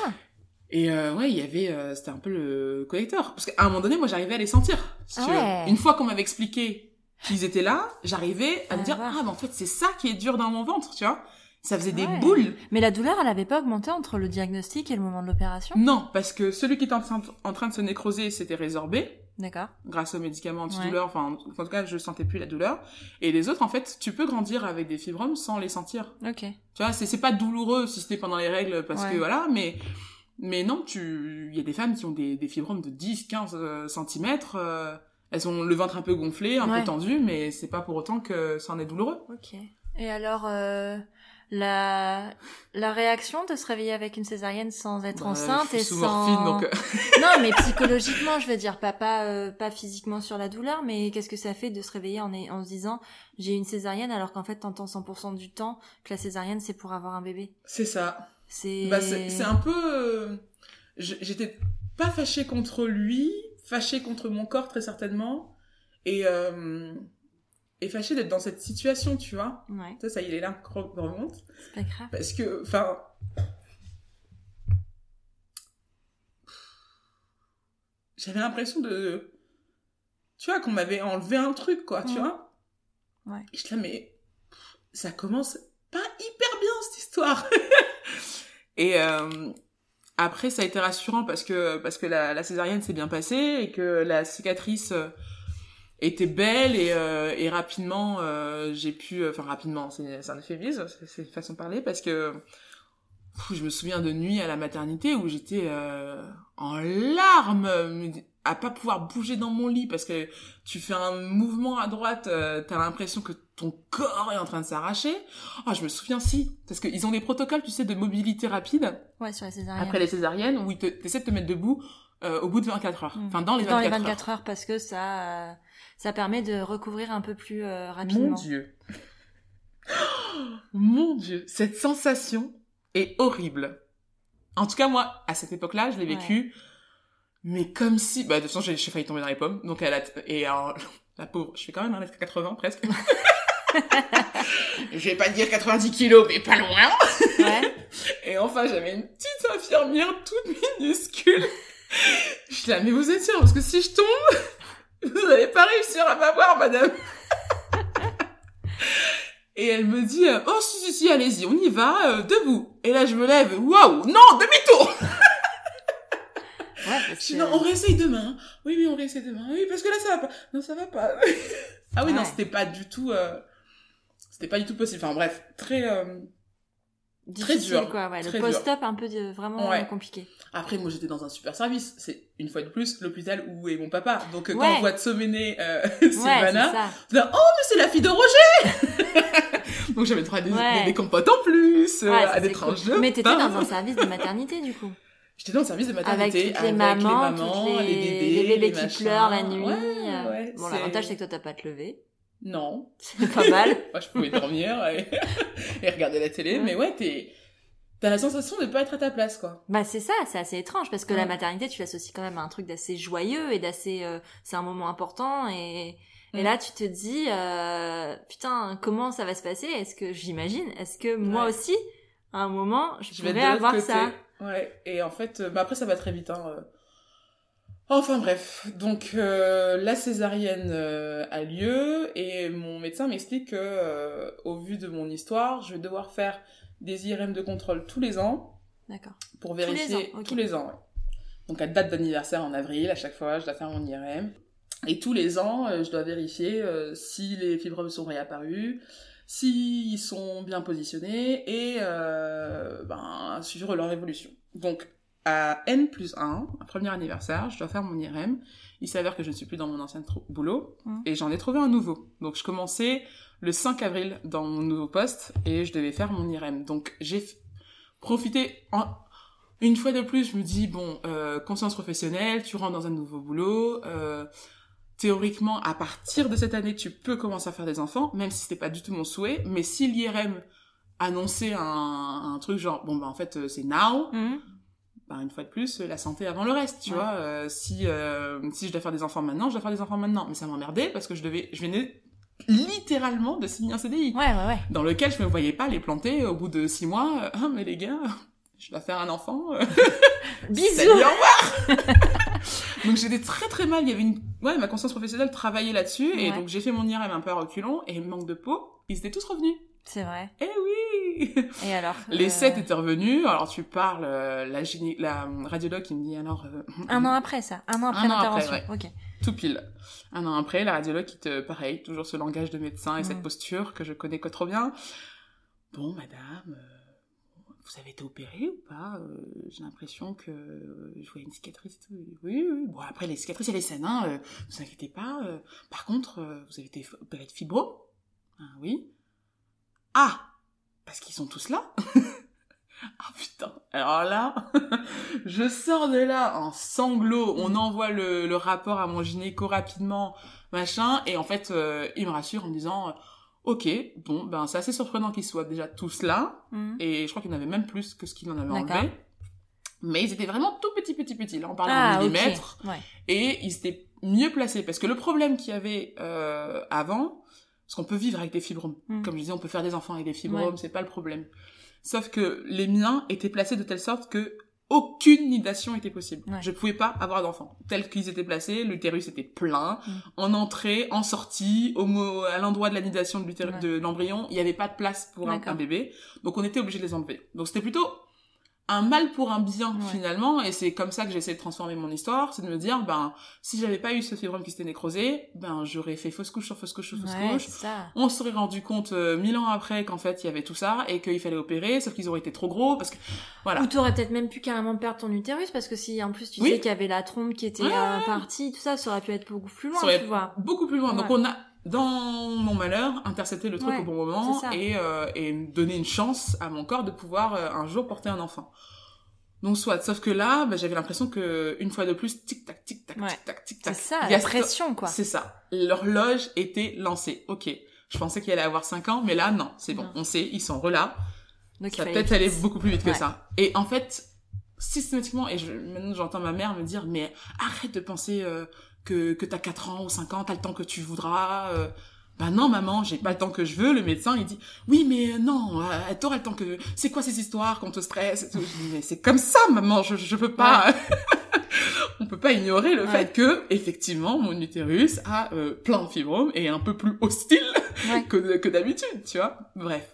B: Et euh, ouais, il y avait, euh, c'était un peu le collecteur. Parce qu'à un moment donné, moi, j'arrivais à les sentir. si
A: Ah
B: tu veux.
A: ouais.
B: Une fois qu'on m'avait expliqué qu'ils étaient là, j'arrivais à
A: Ah,
B: me dire,
A: voir.
B: ah, mais en fait, c'est ça qui est dur dans mon ventre, tu vois. Ça faisait des
A: Ouais.
B: boules.
A: Mais la douleur, elle avait pas augmenté entre le diagnostic et le moment de l'opération?
B: Non, parce que celui qui était en train, en train de se nécroser, c'était résorbé
A: D'accord.
B: grâce aux médicaments antidouleurs. Enfin, en tout cas, je sentais plus la douleur. Et les autres, en fait, tu peux grandir avec des fibromes sans les sentir.
A: Ok.
B: Tu vois, c'est c'est pas douloureux si c'était pendant les règles parce que voilà, mais mais non, tu il y a des femmes qui ont des, des fibromes de 10 15 cm elles ont le ventre un peu gonflé, un
A: Ouais.
B: peu tendu, mais c'est pas pour autant que ça en est douloureux.
A: Ok. Et alors, euh, la la réaction de se réveiller avec une césarienne sans être bah, enceinte et sans
B: morphine, donc... Euh. (laughs)
A: non mais psychologiquement je veux dire pas pas, euh, pas physiquement sur la douleur mais qu'est-ce que ça fait de se réveiller en, en se disant j'ai une césarienne alors qu'en fait t'entends 100% du temps que la césarienne c'est pour avoir un bébé?
B: C'est ça
A: c'est
B: bah, c'est un peu euh, j'étais pas fâchée contre lui fâchée contre mon corps très certainement et et fâché d'être dans cette situation, tu vois.
A: Ouais.
B: Ça, ça il est là, remonte.
A: C'est pas grave.
B: Parce que, enfin. J'avais l'impression de. Tu vois, qu'on m'avait enlevé un truc, quoi, tu vois.
A: Ouais.
B: Et je là, mais. Ça commence pas hyper bien, cette histoire. (laughs) et. Euh, après, ça a été rassurant parce que, parce que la, la césarienne s'est bien passée et que la cicatrice euh, était belle et, euh, et rapidement euh, j'ai pu euh, enfin rapidement c'est un euphémisme c'est façon de parler parce que je me souviens de nuit à la maternité où j'étais en larmes à pas pouvoir bouger dans mon lit parce que tu fais un mouvement à droite t'as l'impression que ton corps est en train de s'arracher oh je me souviens si parce qu'ils ont des protocoles tu sais de mobilité rapide
A: ouais sur la césarienne
B: après les césariennes où ils te, essaient de te mettre debout au bout de 24 heures. Enfin, dans les 24
A: heures.
B: Dans
A: les 24 heures. parce que ça, ça permet de recouvrir un peu plus euh, rapidement.
B: Mon Dieu. (gasps) mon Dieu, cette sensation est horrible. En tout cas, moi, à cette époque-là, je l'ai vécu, mais comme si... Bah, de toute façon, j'ai failli tomber dans les pommes. Donc, elle a... Et alors, (laughs) la pauvre, je fais quand même 1m80 presque. (laughs) je vais pas dire 90 kilos, mais pas loin.
A: Ouais. (laughs)
B: Et enfin, j'avais une petite infirmière toute minuscule. Je suis là, mais vous êtes sûre Parce que si je tombe, (laughs) vous n'allez pas réussir à m'avoir, madame. (laughs) Et elle me dit, euh, oh si, si, si, allez-y, on y va, euh, debout. Et là, je me lève, waouh, non, demi-tour
A: Ouais, parce
B: que... non, on réessaye demain. Oui, oui, on réessaye demain. Oui, parce que là, ça va pas. Non, ça va pas. ah oui, non, c'était pas du tout... Euh... C'était pas du tout possible. Enfin, bref, très... Euh,
A: très dur. quoi, ouais. le post-op un peu de, vraiment compliqué.
B: Après, moi, j'étais dans un super service. C'est, une fois de plus, l'hôpital où est mon papa. Donc, quand on voit de sommener euh, (laughs) Sylvana, ouais, oh, mais c'est la fille de Roger (laughs) Donc, j'avais droit à des, des, compotes en plus, euh, à des tranches de
A: Mais t'étais dans un service de maternité, du coup (laughs)
B: J'étais dans un service de maternité
A: avec, toutes les, mamans, les, les, bébés, les bébés qui pleurent la nuit. bon, l'avantage c'est que toi t'as pas te lever.
B: Non.
A: C'est pas mal. (laughs)
B: Moi, je pouvais dormir et, (laughs) et regarder la télé, mais ouais, t'es t'as la sensation de pas être à ta place, quoi.
A: Bah c'est ça, c'est assez étrange parce que la maternité, tu l'associes quand même à un truc d'assez joyeux et d'assez, euh, c'est un moment important et et là tu te dis euh, putain comment ça va se passer? Est-ce que j'imagine Est-ce que moi aussi à un moment je, je pourrais avoir ça?
B: Ouais. Et en fait, euh, bah après ça va très vite. Hein. Enfin bref, donc euh, la césarienne euh, a lieu et mon médecin m'explique que euh, au vu de mon histoire, je vais devoir faire des IRM de contrôle tous les ans.
A: D'accord.
B: Pour vérifier tous les ans. Donc à date d'anniversaire en avril, à chaque fois, je dois faire mon IRM. Et tous les ans, je dois vérifier si les fibromes sont réapparus, s'ils sont bien positionnés et ben, suivre leur évolution. Donc à N plus 1, un premier anniversaire, je dois faire mon IRM. Il s'avère que je ne suis plus dans mon ancien boulot mmh. et j'en ai trouvé un nouveau. Donc je commençais le 5 avril dans mon nouveau poste et je devais faire mon IRM. Donc j'ai profité une fois de plus, je me dis bon, euh, conscience professionnelle, tu rentres dans un nouveau boulot. Euh, théoriquement, à partir de cette année, tu peux commencer à faire des enfants, même si c'était pas du tout mon souhait. Mais si l'IRM annonçait un, un, truc genre bon bah en fait euh, c'est now. Mmh bah, une fois de plus, la santé avant le reste, tu vois. Euh, si, euh, si je dois faire des enfants maintenant, je dois faire des enfants maintenant. Mais ça m'emmerdait parce que je devais, je venais littéralement de signer un CDI.
A: Ouais, ouais, ouais.
B: Dans lequel je me voyais pas les planter au bout de six mois. Ah, mais les gars, je dois faire un enfant. (laughs)
A: Bisous!
B: Salut, au revoir! (laughs) donc j'étais très très mal. Il y avait une, ouais, ma conscience professionnelle travaillait là-dessus. Et donc j'ai fait mon IRM un peu à reculons et manque de peau, ils étaient tous revenus.
A: C'est vrai.
B: Eh oui
A: Et alors (laughs)
B: Les euh... sept étaient revenus. Alors tu parles, euh, la, gyné... la radiologue qui me dit alors... Euh,
A: un an après ça Un an après l'intervention Ok.
B: Tout pile. Un an après, la radiologue qui te... Pareil, toujours ce langage de médecin et cette mm. posture que je connais que trop bien. Bon, madame, euh, vous avez été opérée ou pas? J'ai l'impression que je vois une cicatrice et tout. Oui, oui. Bon, après, les cicatrices, elle est saine, hein. ne vous inquiétez pas. Par contre, vous avez été opérée de fibro? Ah oui. Ah parce qu'ils sont tous là? (laughs) Ah putain. Alors là, (laughs) je sors de là en sanglots. On envoie le, le rapport à mon gynéco rapidement, machin. Et en fait, euh, il me rassure en me disant, euh, ok, bon, ben c'est assez surprenant qu'ils soient déjà tous là.
A: Mhm.
B: Et je crois qu'il y en avait même plus que ce qu'il en avait enlevé. Mais ils étaient vraiment tout petits, petits, petits. Là, on parle
A: Ah,
B: en
A: ok.
B: millimètres.
A: Ouais.
B: Et ils étaient mieux placés. Parce que le problème qu'il y avait euh, avant, parce qu'on peut vivre avec des fibromes.
A: Mm.
B: Comme je disais, on peut faire des enfants avec des fibromes,
A: Ouais.
B: c'est pas le problème. Sauf que les miens étaient placés de telle sorte que aucune nidation était possible.
A: Ouais.
B: Je pouvais pas avoir d'enfants. Tels qu'ils étaient placés, l'utérus était plein.
A: Mm.
B: En entrée, en sortie, au mo- à l'endroit de la nidation de
A: Ouais.
B: l'embryon, il n'y avait pas de place pour un bébé. Donc on était obligé de les enlever. Donc c'était plutôt un mal pour un bien
A: Ouais.
B: finalement et c'est comme ça que j'ai essayé de transformer mon histoire c'est de me dire ben si j'avais pas eu ce fibrome qui s'était nécrosé ben j'aurais fait fausse couche sur fausse couche sur fausse
A: Ouais,
B: couche
A: ça.
B: on se serait rendu compte euh, mille ans après qu'en fait il y avait tout ça et qu'il fallait opérer sauf qu'ils auraient été trop gros parce que voilà
A: Ou t'aurais peut-être même pu carrément perdre ton utérus parce que si en plus tu
B: Oui.
A: sais qu'il y avait la trompe qui était
B: Ouais,
A: euh, partie, tout ça, ça aurait pu être beaucoup plus loin, tu vois.
B: beaucoup plus loin donc on a dans mon malheur intercepté le truc
A: Ouais,
B: au bon moment
A: c'est ça.
B: et euh, et donner une chance à mon corps de pouvoir euh, un jour porter un enfant donc soit sauf que là ben, j'avais l'impression que une fois de plus tic tac tic tac
A: Ouais.
B: tic tac tic
A: C'est
B: tac
A: ça,
B: il y a
A: la pression, quoi.
B: C'est ça. L'horloge était lancée. Ok. Je pensais qu'il allait avoir 5 ans, mais là, non. C'est bon.
A: Non.
B: On sait, ils sont relâs.
A: Donc
B: Ça peut-être aller beaucoup plus vite que ça. Et en fait, systématiquement, et je, maintenant j'entends ma mère me dire, mais arrête de penser euh, que, que t'as 4 ans ou 5 ans, t'as le temps que tu voudras. Euh, bah non maman, j'ai pas le temps que je veux. Le médecin il dit oui mais euh, non, euh, t'auras le temps que. C'est quoi ces histoires qu'on te stresse et tout. Je dis mais c'est comme ça maman, je je peux pas. (laughs) On peut pas ignorer le
A: Ouais.
B: fait que effectivement mon utérus a euh, plein de fibromes et est un peu plus hostile (laughs)
A: Ouais.
B: que, que d'habitude, tu vois. Bref.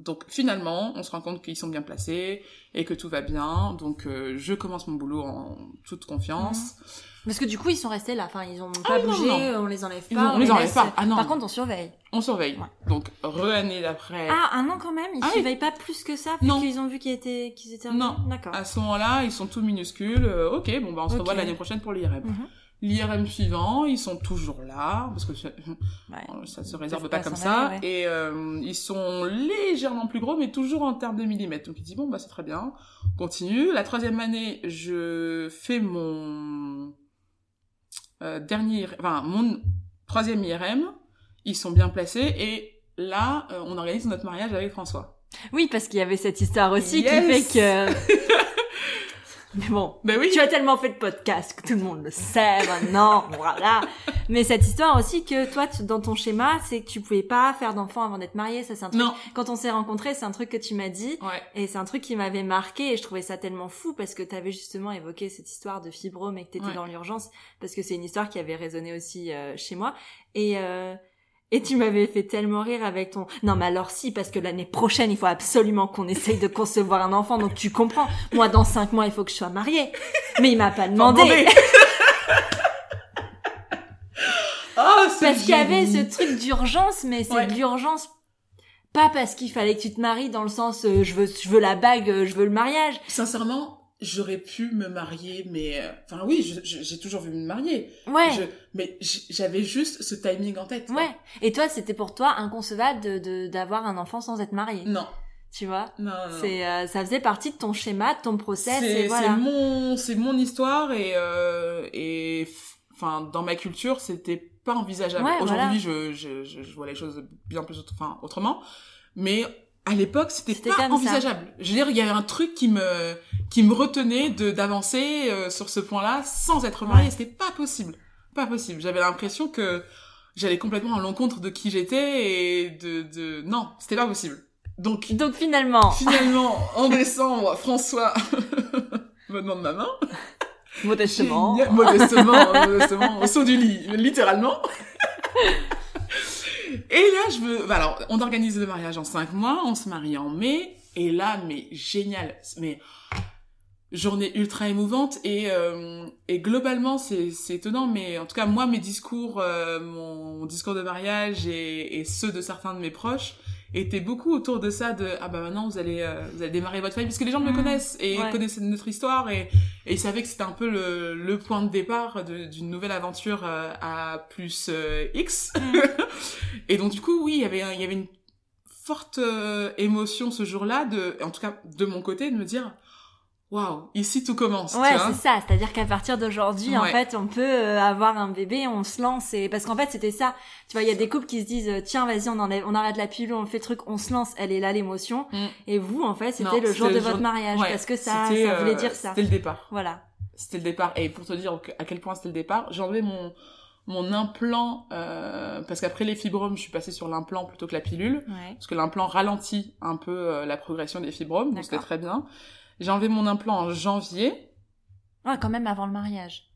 B: Donc finalement, on se rend compte qu'ils sont bien placés et que tout va bien. Donc euh, je commence mon boulot en toute confiance.
A: Parce que du coup, ils sont restés là. Enfin, ils ont pas
B: non,
A: bougé,
B: non.
A: on les enlève
B: Ils
A: pas.
B: ont- on les enlève
A: laisse.
B: pas. Ah non.
A: Par contre, on surveille.
B: On surveille.
A: Ouais.
B: Donc re-année d'après.
A: Ah, un an quand même Ils
B: Ah oui.
A: surveillent pas plus que ça
B: Non.
A: qu'ils ont vu qu'ils étaient, qu'ils étaient
B: Non.
A: D'accord.
B: À ce moment-là, ils sont tout minuscules. Euh, ok, bon bah on se
A: Ok.
B: revoit l'année prochaine pour l'IRM.
A: Mhm.
B: L'IRM suivant, ils sont toujours là parce que ça,
A: Ouais. (laughs)
B: ça se réserve pas
A: pas
B: comme ça.
A: aller, ouais.
B: Et euh, ils sont légèrement plus gros, mais toujours en termes de millimètres. Donc il dit bon bah c'est très bien, continue. La troisième année, je fais mon euh, dernier, enfin mon troisième IRM. Ils sont bien placés et là, euh, on organise notre mariage avec François.
A: Oui, parce qu'il y avait cette histoire aussi
B: Yes.
A: qui fait que. (laughs) Mais bon,
B: Ben oui.
A: tu as tellement fait de podcasts que tout le monde le sait maintenant, (laughs) voilà. Mais cette histoire aussi que toi, tu- dans ton schéma, c'est que tu pouvais pas faire d'enfant avant d'être marié. Ça, c'est un truc.
B: Non.
A: Quand on s'est rencontrés, c'est un truc que tu m'as dit.
B: Ouais.
A: Et c'est un truc qui m'avait marqué et je trouvais ça tellement fou parce que tu avais justement évoqué cette histoire de fibrome et que t'étais
B: Ouais.
A: dans l'urgence parce que c'est une histoire qui avait résonné aussi euh, chez moi. Et, euh, et tu m'avais fait tellement rire avec ton non mais alors si parce que l'année prochaine il faut absolument qu'on essaye de concevoir un enfant donc tu comprends. Moi dans cinq mois il faut que je sois mariée. Mais il m'a pas demandé. (laughs)
B: c'est
A: parce qu'il y avait ce truc d'urgence mais c'est
B: Ouais.
A: de l'urgence. Pas parce qu'il fallait que tu te maries dans le sens euh, je veux je veux la bague euh, je veux le mariage.
B: Sincèrement, j'aurais pu me marier, mais euh, enfin oui, j'ai toujours vu me marier.
A: ouais
B: Je- mais j'avais juste ce timing en tête. quoi.
A: Ouais. Et toi, c'était pour toi inconcevable de d'avoir un enfant sans être marié.
B: Non,
A: Tu vois?
B: Non.
A: C'est euh, ça faisait partie de ton schéma, de ton process
B: c'est
A: voilà.
B: mon c'est mon histoire et euh, et enfin dans ma culture c'était pas envisageable.
A: Ouais,
B: Aujourd'hui je, je, je je vois les choses bien plus autre- enfin autrement, mais à l'époque c'était pas
A: ça.
B: envisageable. Je veux dire il y avait un truc qui me qui me retenait de d'avancer euh, sur ce point-là sans être mariée,
A: Ouais.
B: c'était pas possible, pas possible. J'avais l'impression que j'allais complètement à l'encontre de qui j'étais et de de non c'était pas possible. Donc
A: Donc finalement,
B: Finalement, (laughs) en décembre, François (laughs) me demande ma main.
A: modestement.
B: Modestement, modestement, au saut du lit, littéralement. (laughs) Et là, je veux... bah alors, on organise le mariage en cinq mois, on se marie en mai, et là, mais génial, mais journée ultra émouvante, et, euh, et globalement, c'est c'est étonnant, mais en tout cas, moi, mes discours, euh, mon discours de mariage et, et ceux de certains de mes proches, étaient beaucoup autour de ça, de ah bah maintenant vous allez euh, vous allez démarrer votre famille parce que les gens me
A: Mhm.
B: connaissent et
A: Ouais.
B: connaissent notre histoire et, et ils savaient que c'était un peu le, le point de départ d'une nouvelle aventure euh, à plus euh, X.
A: Mhm. (laughs)
B: et donc du coup oui il y avait il y avait une forte euh, émotion ce jour-là, de, en tout cas de mon côté, de me dire, waouh, ici tout commence.
A: Ouais, c'est ça. C'est-à-dire qu'à partir d'aujourd'hui, en fait, on peut euh, avoir un bébé, on se lance. Et parce qu'en fait, c'était ça. Tu vois, il y a des couples qui se disent, euh, tiens, vas-y, on enlève, on arrête la pilule, on fait le truc, on se lance. Elle est là l'émotion. Mm. Et vous, en fait, c'était le jour de votre mariage, parce que ça, ça voulait dire ça.
B: C'était le départ.
A: Voilà.
B: C'était le départ. Et pour te dire à quel point c'était le départ, j'ai enlevé mon mon implant euh, parce qu'après les fibromes je suis passée sur l'implant plutôt que la pilule parce que l'implant ralentit un peu la progression des fibromes donc c'était très bien j'ai enlevé mon implant en janvier.
A: Ouais, quand même avant le mariage.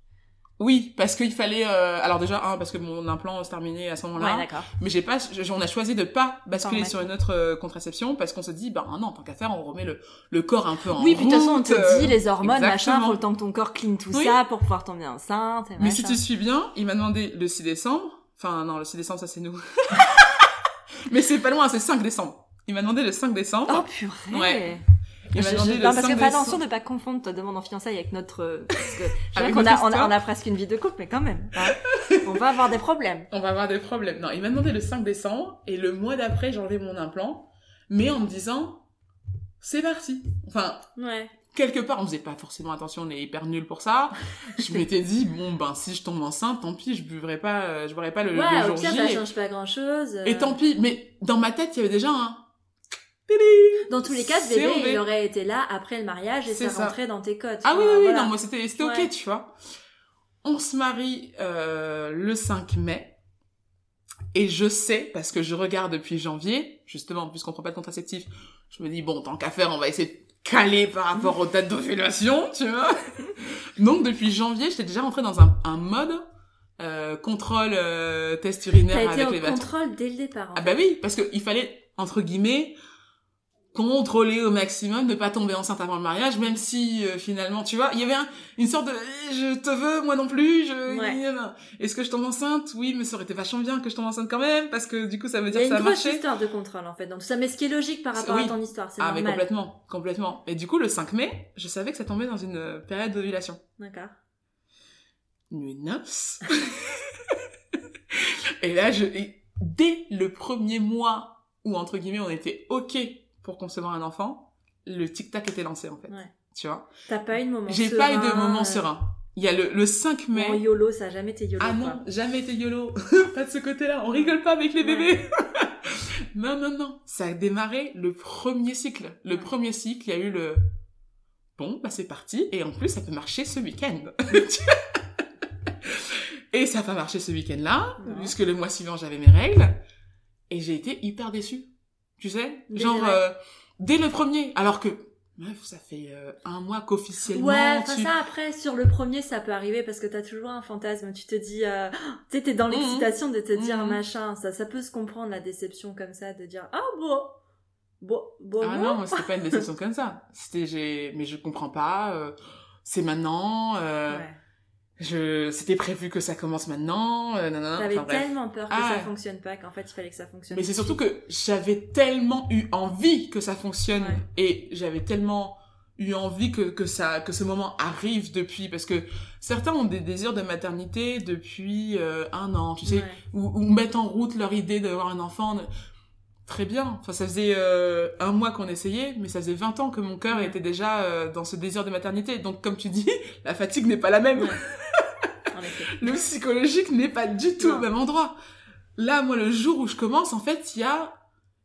B: Oui, parce qu'il fallait. Euh... Alors déjà, un, parce que mon implant se terminait à ce moment-là.
A: Ouais, d'accord.
B: Mais j'ai pas. On a choisi de pas basculer sur une autre euh, contraception parce qu'on se dit, bah non, tant qu'à faire, on remet le, le corps un peu en
A: Oui, puis de toute façon, on te dit les hormones, machin, faut le temps que ton corps clean tout ça pour pouvoir tomber enceinte. Et
B: Mais si tu suis bien, il m'a demandé le 6 décembre. Enfin non, le 6 décembre, ça c'est nous. (laughs) Mais c'est pas loin, c'est 5 décembre. Il m'a demandé le 5 décembre.
A: Oh purée.
B: Ouais.
A: Il je, je, non, parce que fais attention de pas confondre ta demande en fiançailles avec notre, euh, parce que (laughs) je qu'on a, on a, on a, presque une vie de couple, mais quand même, hein. on va avoir des problèmes.
B: On va avoir des problèmes. Non, il m'a demandé le 5 décembre, et le mois d'après, j'ai enlevé mon implant, mais en me disant, c'est parti. Enfin,
A: ouais.
B: quelque part, on faisait pas forcément attention, on est hyper nul pour ça. je m'étais dit, bon, ben, si je tombe enceinte, tant pis, je buvrai pas, euh, je boirai pas le,
A: ouais,
B: le jour
A: au pire, ça change pas grand chose.
B: Et tant pis, mais dans ma tête, il y avait déjà un,
A: dans tous les cas, ce bébé, il aurait été là après le mariage et ça, rentrait dans tes codes.
B: Ah oui, oui, oui, non, moi c'était c'était ok, tu vois. On se marie euh, le 5 mai. Et je sais, parce que je regarde depuis janvier, justement, puisqu'on prend pas de contraceptif, je me dis, bon, tant qu'à faire, on va essayer de caler par rapport aux dates d'ovulation, tu vois. (laughs) Donc, depuis janvier, j'étais déjà rentrée dans un, un mode euh, contrôle euh, test urinaire avec les
A: contrôle dès le départ.
B: Ah bah oui, parce qu'il fallait, entre guillemets, contrôler au maximum, ne pas tomber enceinte avant le mariage, même si euh, finalement, tu vois, il y avait une sorte de eh, je te veux, moi non plus, je est-ce que je tombe enceinte? Oui, mais ça aurait été vachement bien que je tombe enceinte quand même, parce que du coup ça veut dire que ça a marché.
A: Il y a une histoire de contrôle en fait, donc ça, mais ce qui est logique par rapport à ton histoire, c'est
B: ah,
A: normal.
B: mais complètement, complètement. Et du coup, le 5 mai, je savais que ça tombait dans une euh, période d'ovulation.
A: D'accord.
B: Nuit noce. (laughs) et là, je, dès le premier mois où entre guillemets on était ok pour concevoir un enfant, le tic-tac était lancé en fait. Ouais. Tu vois?
A: T'as pas eu de moment
B: J'ai pas eu de moment euh, serein. Il y a le, le 5 mai.
A: En YOLO, ça a jamais été YOLO.
B: Ah non, jamais été YOLO. (laughs) pas de ce côté-là. On rigole pas avec les bébés. (laughs) non, non, non. Ça a démarré le premier cycle. Le premier cycle, il y a eu le... Bon, bah c'est parti. Et en plus, ça peut marcher ce week-end. (laughs) et ça n'a pas marché ce week-end-là, puisque le mois suivant, j'avais mes règles. Et j'ai été hyper déçue tu sais genre euh, dès le premier. Alors que meuf ça fait euh, un mois qu'officiellement
A: ouais enfin ça après sur le premier ça peut arriver parce que t'as toujours un fantasme. Tu te dis euh, (gasps) tu sais t'es dans mhm. l'excitation de te dire mhm. machin. Ça ça peut se comprendre la déception comme ça de dire ah bon. Bon bon
B: ah non c'était pas une (laughs) déception comme ça. C'était j'ai mais je comprends pas euh, c'est maintenant ouais je c'était prévu que ça commence maintenant euh,
A: t'avais tellement peur que ça ah. fonctionne pas qu'en fait il fallait que ça fonctionne.
B: Mais c'est surtout que j'avais tellement eu envie que ça fonctionne et j'avais tellement eu envie que que ça que ce moment arrive depuis. Parce que certains ont des désirs de maternité depuis euh, un an tu sais ou, ou, mettent en route leur idée d'avoir un enfant très bien. Enfin ça faisait euh, un mois qu'on essayait mais ça faisait 20 ans que mon cœur était déjà euh, dans ce désir de maternité. Donc comme tu dis (laughs) la fatigue n'est pas la même. (laughs) Le psychologique n'est pas du tout au même endroit. Là, moi, le jour où je commence, en fait, il y a,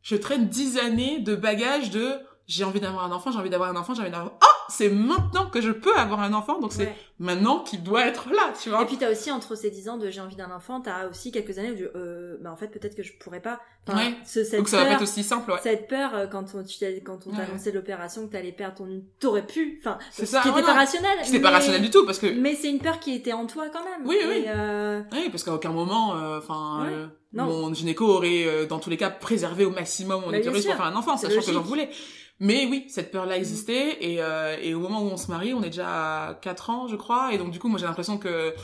B: je traîne dix années de bagages de j'ai envie d'avoir un enfant, j'ai envie d'avoir un enfant, j'ai envie d'avoir... Oh c'est maintenant que je peux avoir un enfant, donc c'est maintenant qu'il doit être là, tu vois.
A: Et puis t'as aussi, entre ces 10 ans de j'ai envie d'un enfant, t'as aussi quelques années où tu, euh, bah en fait peut-être que je pourrais pas.
B: ouais. donc ça va pas être aussi simple, ouais.
A: Cette peur, euh, quand on, tu quand on t'a annoncé l'opération que t'allais perdre ton t'aurais pu, enfin, c'est ça. Qui était pas rationnel.
B: C'était pas rationnel du tout, parce que.
A: Mais c'est une peur qui était en toi quand même.
B: Oui, oui.
A: Euh...
B: Oui, parce qu'à aucun moment, euh, enfin, euh, mon gynéco aurait, dans tous les cas, préservé au maximum mon bah, utérus pour faire un enfant, sachant que j'en voulais. Mais oui, cette peur-là existait et, euh, et au moment où on se marie, on est déjà à 4 ans, je crois, et donc du coup, moi j'ai l'impression que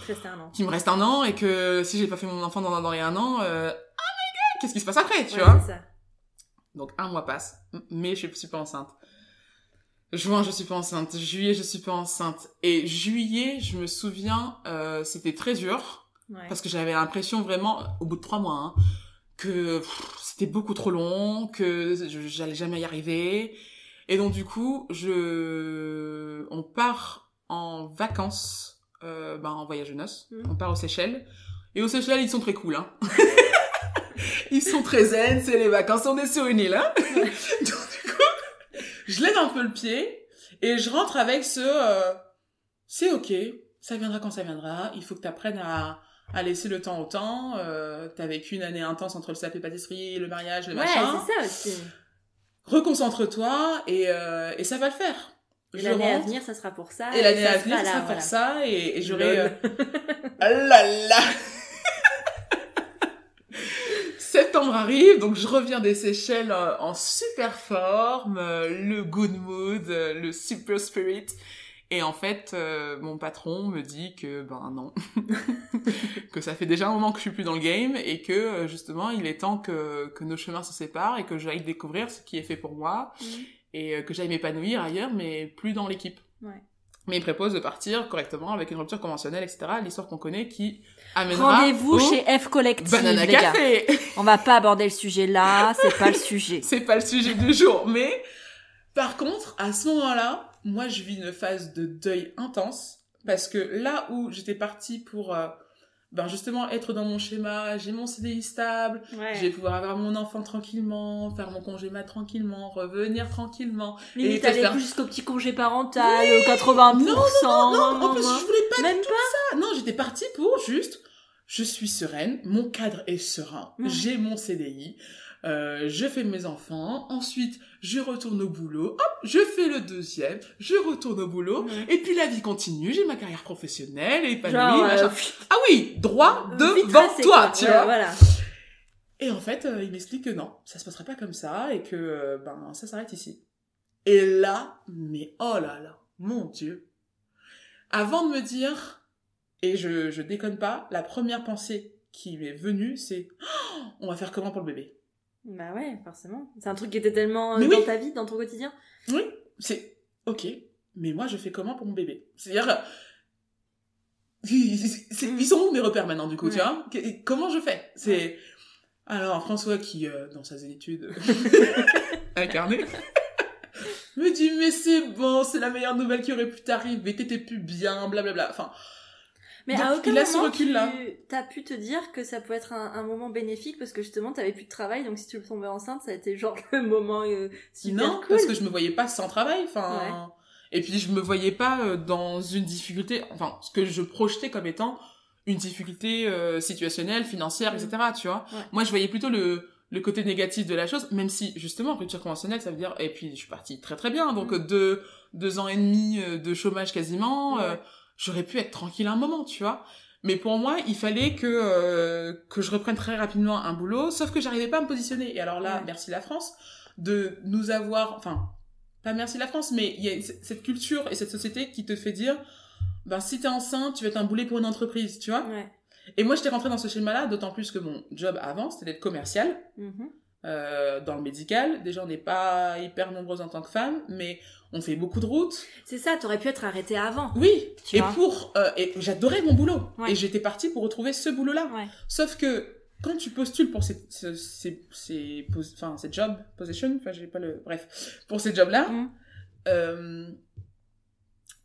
B: qu'il me reste un an et que si j'ai pas fait mon enfant dans, dans les un an, euh, oh my god, qu'est-ce qui se passe après, tu vois ça. Donc un mois passe, mais je suis pas enceinte. Juin, je suis pas enceinte. Juillet, je suis pas enceinte. Et juillet, je me souviens, euh, c'était très dur parce que j'avais l'impression vraiment, au bout de trois mois, hein, que c'était beaucoup trop long, que j'allais jamais y arriver. Et donc du coup, je, on part en vacances, euh, ben, en voyage de noces. Mm. On part aux Seychelles. Et aux Seychelles, ils sont très cool, hein. (laughs) ils sont très zen, c'est les vacances, on est sur une île, hein. (laughs) donc du coup, je lève un peu le pied et je rentre avec ce, euh, c'est ok, ça viendra quand ça viendra. Il faut que tu apprennes à à laisser le temps au temps. Euh, T'as vécu une année intense entre le sapé pâtisserie, le mariage, le
A: ouais,
B: machin.
A: Ouais, c'est ça aussi.
B: Reconcentre-toi et, euh, et ça va le faire.
A: Et l'année à venir, ça sera pour ça.
B: Et, l'année à venir, ça sera pour ça. Et, et j'aurai... Euh... (laughs) ah là là Septembre arrive, donc je reviens des Seychelles euh, en super forme, euh, le good mood, euh, le super spirit. Et en fait, euh, mon patron me dit que ben non, (laughs) que ça fait déjà un moment que je suis plus dans le game et que euh, justement il est temps que, que nos chemins se séparent et que j'aille découvrir ce qui est fait pour moi mmh. et euh, que j'aille m'épanouir ailleurs mais plus dans l'équipe.
A: Ouais.
B: Mais il propose de partir correctement avec une rupture conventionnelle, etc. L'histoire qu'on connaît qui amènera
A: Rendez-vous chez F Collective,
B: Banana
A: les
B: Café.
A: Gars. On va pas aborder le sujet là, c'est pas le sujet. (laughs)
B: c'est pas le sujet du jour, mais par contre, à ce moment-là, moi, je vis une phase de deuil intense parce que là où j'étais partie pour euh, ben justement être dans mon schéma, j'ai mon CDI stable,
A: ouais.
B: je vais pouvoir avoir mon enfant tranquillement, faire mon congé mat tranquillement, revenir tranquillement.
A: Et t'allais faire... jusqu'au petit congé parental, oui 80%.
B: Non, non, non, non, en plus, je voulais pas
A: Même
B: tout
A: pas.
B: ça. Non, j'étais partie pour juste, je suis sereine, mon cadre est serein, j'ai mon CDI, euh, je fais mes enfants, ensuite je retourne au boulot, hop, je fais le deuxième, je retourne au boulot, et puis la vie continue, j'ai ma carrière professionnelle, épanouie,
A: Genre,
B: machin.
A: euh,
B: Ah oui, droit
A: vite
B: devant toi, tu
A: Ouais,
B: vois.
A: Voilà.
B: Et en fait, euh, il m'explique que non, ça se passera pas comme ça, et que, euh, ben, ça s'arrête ici. Et là, mais oh là là, mon Dieu. Avant de me dire, et je, je déconne pas, la première pensée qui m'est venue, c'est, Oh, on va faire comment pour le bébé?
A: Bah ouais, forcément. C'est un truc qui était tellement euh,
B: Mais
A: dans
B: oui.
A: ta vie, dans ton quotidien.
B: Oui, c'est ok, mais moi je fais comment pour mon bébé? C'est-à-dire, (laughs) c'est- c'est- ils sont où mes repères maintenant du coup, tu vois? Comment je fais? C'est alors François qui, euh, dans sa zénitude (laughs) incarnée, me dit mais c'est bon, c'est la meilleure nouvelle qui aurait pu t'arriver, t'étais plus bien, blablabla. Enfin,
A: Mais
B: Donc,
A: à aucun
B: ce
A: moment
B: recul-là.
A: tu t'as pu te dire que ça pouvait être un, un moment bénéfique parce que justement t'avais plus de travail donc si tu tombais enceinte ça a été genre (laughs) le moment euh, super
B: non,
A: cool.
B: parce que je me voyais pas sans travail. Enfin, et puis je me voyais pas euh, dans une difficulté. Enfin, ce que je projetais comme étant une difficulté euh, situationnelle, financière,
A: Mm.
B: etc. Tu vois.
A: Ouais.
B: Moi, je voyais plutôt le le côté négatif de la chose, même si justement rupture conventionnelle, ça veut dire. Et puis je suis partie très très bien, donc
A: Mm.
B: deux deux ans et demi euh, de chômage quasiment.
A: Ouais.
B: euh, J'aurais pu être tranquille un moment, tu vois. Mais pour moi, il fallait que euh, que je reprenne très rapidement un boulot, sauf que j'arrivais pas à me positionner. Et alors là,
A: Ouais.
B: merci la France de nous avoir, enfin, pas merci la France, mais il y a cette culture et cette société qui te fait dire, ben si t'es enceinte, tu vas être un boulet pour une entreprise, tu vois.
A: Ouais.
B: Et moi, j'étais rentrée dans ce schéma-là, d'autant plus que mon job avant, c'était d'être commercial
A: Mhm.
B: euh, dans le médical. Déjà, on n'est pas hyper nombreuses en tant que femme, mais on fait beaucoup de routes.
A: C'est ça, t'aurais pu être arrêtée avant.
B: Oui,
A: Tu
B: et
A: vois.
B: pour euh, et j'adorais mon boulot
A: Ouais.
B: et j'étais partie pour retrouver ce boulot-là.
A: Ouais.
B: Sauf que quand tu postules pour ces ces ces, enfin ces job position, enfin j'ai pas le bref pour ces jobs-là,
A: Mhm.
B: euh,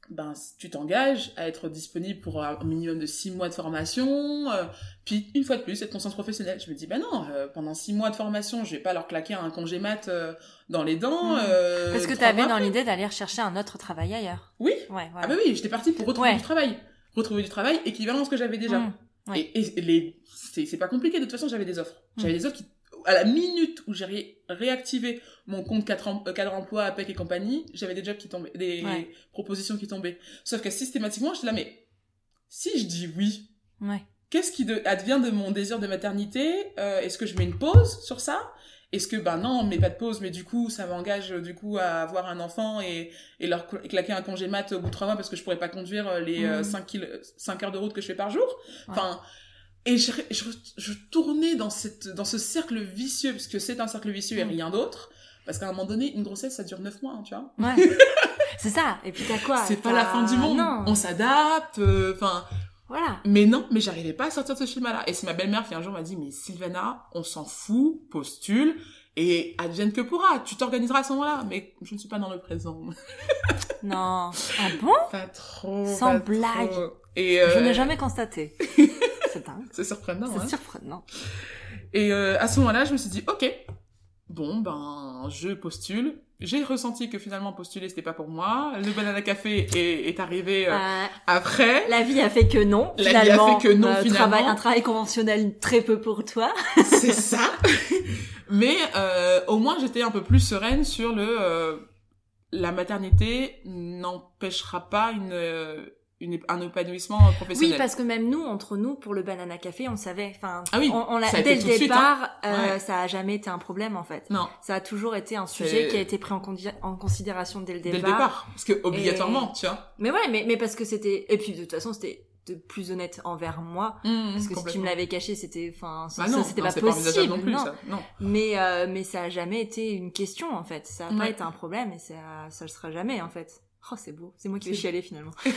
B: ben tu t'engages à être disponible pour un minimum de six mois de formation, euh, puis une fois de plus cette conscience professionnelle. Je me dis ben non, euh, pendant six mois de formation, je vais pas leur claquer un congé mat euh, dans les dents.
A: Mhm.
B: euh,
A: Parce que t'avais
B: mois
A: dans l'idée d'aller rechercher un autre travail ailleurs?
B: Oui.
A: Ouais,
B: Ah
A: voilà.
B: bah oui, j'étais partie pour retrouver
A: Ouais.
B: du travail. Retrouver du travail équivalent à ce que j'avais déjà.
A: Ouais.
B: Et, et les, c'est, c'est pas compliqué, de toute façon j'avais des offres. J'avais
A: Mm.
B: des offres qui, à la minute où j'ai ré- réactivé mon compte 4 em- euh, cadre emploi, APEC et compagnie, j'avais des jobs qui tombaient, des
A: Ouais.
B: propositions qui tombaient. Sauf que systématiquement, j'étais là, mais si je dis oui,
A: Ouais.
B: qu'est-ce qui de- advient de mon désir de maternité Euh, Est-ce que je mets une pause sur ça? Est-ce que, ben non, mais pas de pause, mais du coup, ça m'engage euh, du coup à avoir un enfant et, et leur cla- claquer un congé mat au bout de trois mois parce que je pourrais pas conduire les
A: Mhm.
B: 5, heures de route que je fais par jour? Enfin, et je, je, je tournais dans, cette, dans ce cercle vicieux, parce que c'est un cercle vicieux et
A: Mm.
B: rien d'autre. Parce qu'à un moment donné, une grossesse, ça dure 9 mois, hein, tu vois.
A: Ouais. (laughs) c'est ça. Et puis t'as quoi?
B: C'est pas la fin du monde.
A: Non.
B: On s'adapte, euh, enfin...
A: Voilà.
B: Mais non, mais j'arrivais pas à sortir de ce schéma-là. Et c'est ma belle-mère qui un jour m'a dit, mais Sylvana, on s'en fout, postule, et advienne que pourra, tu t'organiseras à ce moment-là. Mais je ne suis pas dans le présent. (laughs)
A: non. Ah bon?
B: Pas trop.
A: Sans
B: pas
A: blague.
B: trop. Et euh,
A: Je n'ai jamais constaté. (laughs) c'est dingue.
B: C'est surprenant,
A: C'est
B: hein.
A: surprenant.
B: Et euh, à ce moment-là, je me suis dit, ok, bon, ben, je postule. J'ai ressenti que finalement postuler, c'était pas pour moi. Le banana café est, est arrivé euh,
A: Euh,
B: après.
A: la vie a fait que non.
B: La vie a fait que non,
A: euh,
B: finalement.
A: Travail, un travail conventionnel très peu pour toi. (laughs)
B: C'est ça. Mais euh, au moins, j'étais un peu plus sereine sur le... euh, la maternité n'empêchera pas une, une, un épanouissement professionnel.
A: Oui, parce que même nous, entre nous, pour le banana café, on savait. Enfin,
B: Ah oui,
A: on, on
B: ça a
A: dès le
B: suite,
A: départ. euh,
B: Ouais.
A: Ça a jamais été un problème en fait.
B: Non,
A: Ça a toujours été un sujet qui a été pris en, considération dès le
B: dès
A: départ.
B: le départ. Parce que obligatoirement, tu vois.
A: Mais ouais, mais, mais parce que c'était. Et puis de toute façon, c'était de plus honnête envers moi.
B: Mmh,
A: Parce que si tu me l'avais caché, c'était. Enfin, ça,
B: Bah non,
A: c'était pas possible.
B: non plus,
A: non.
B: ça. Non.
A: Mais, euh, mais ça a jamais été une question en fait. Ça a pas été un problème et ça, ça le sera jamais en fait. Oh, c'est beau. C'est moi qui vais chialer finalement. (laughs)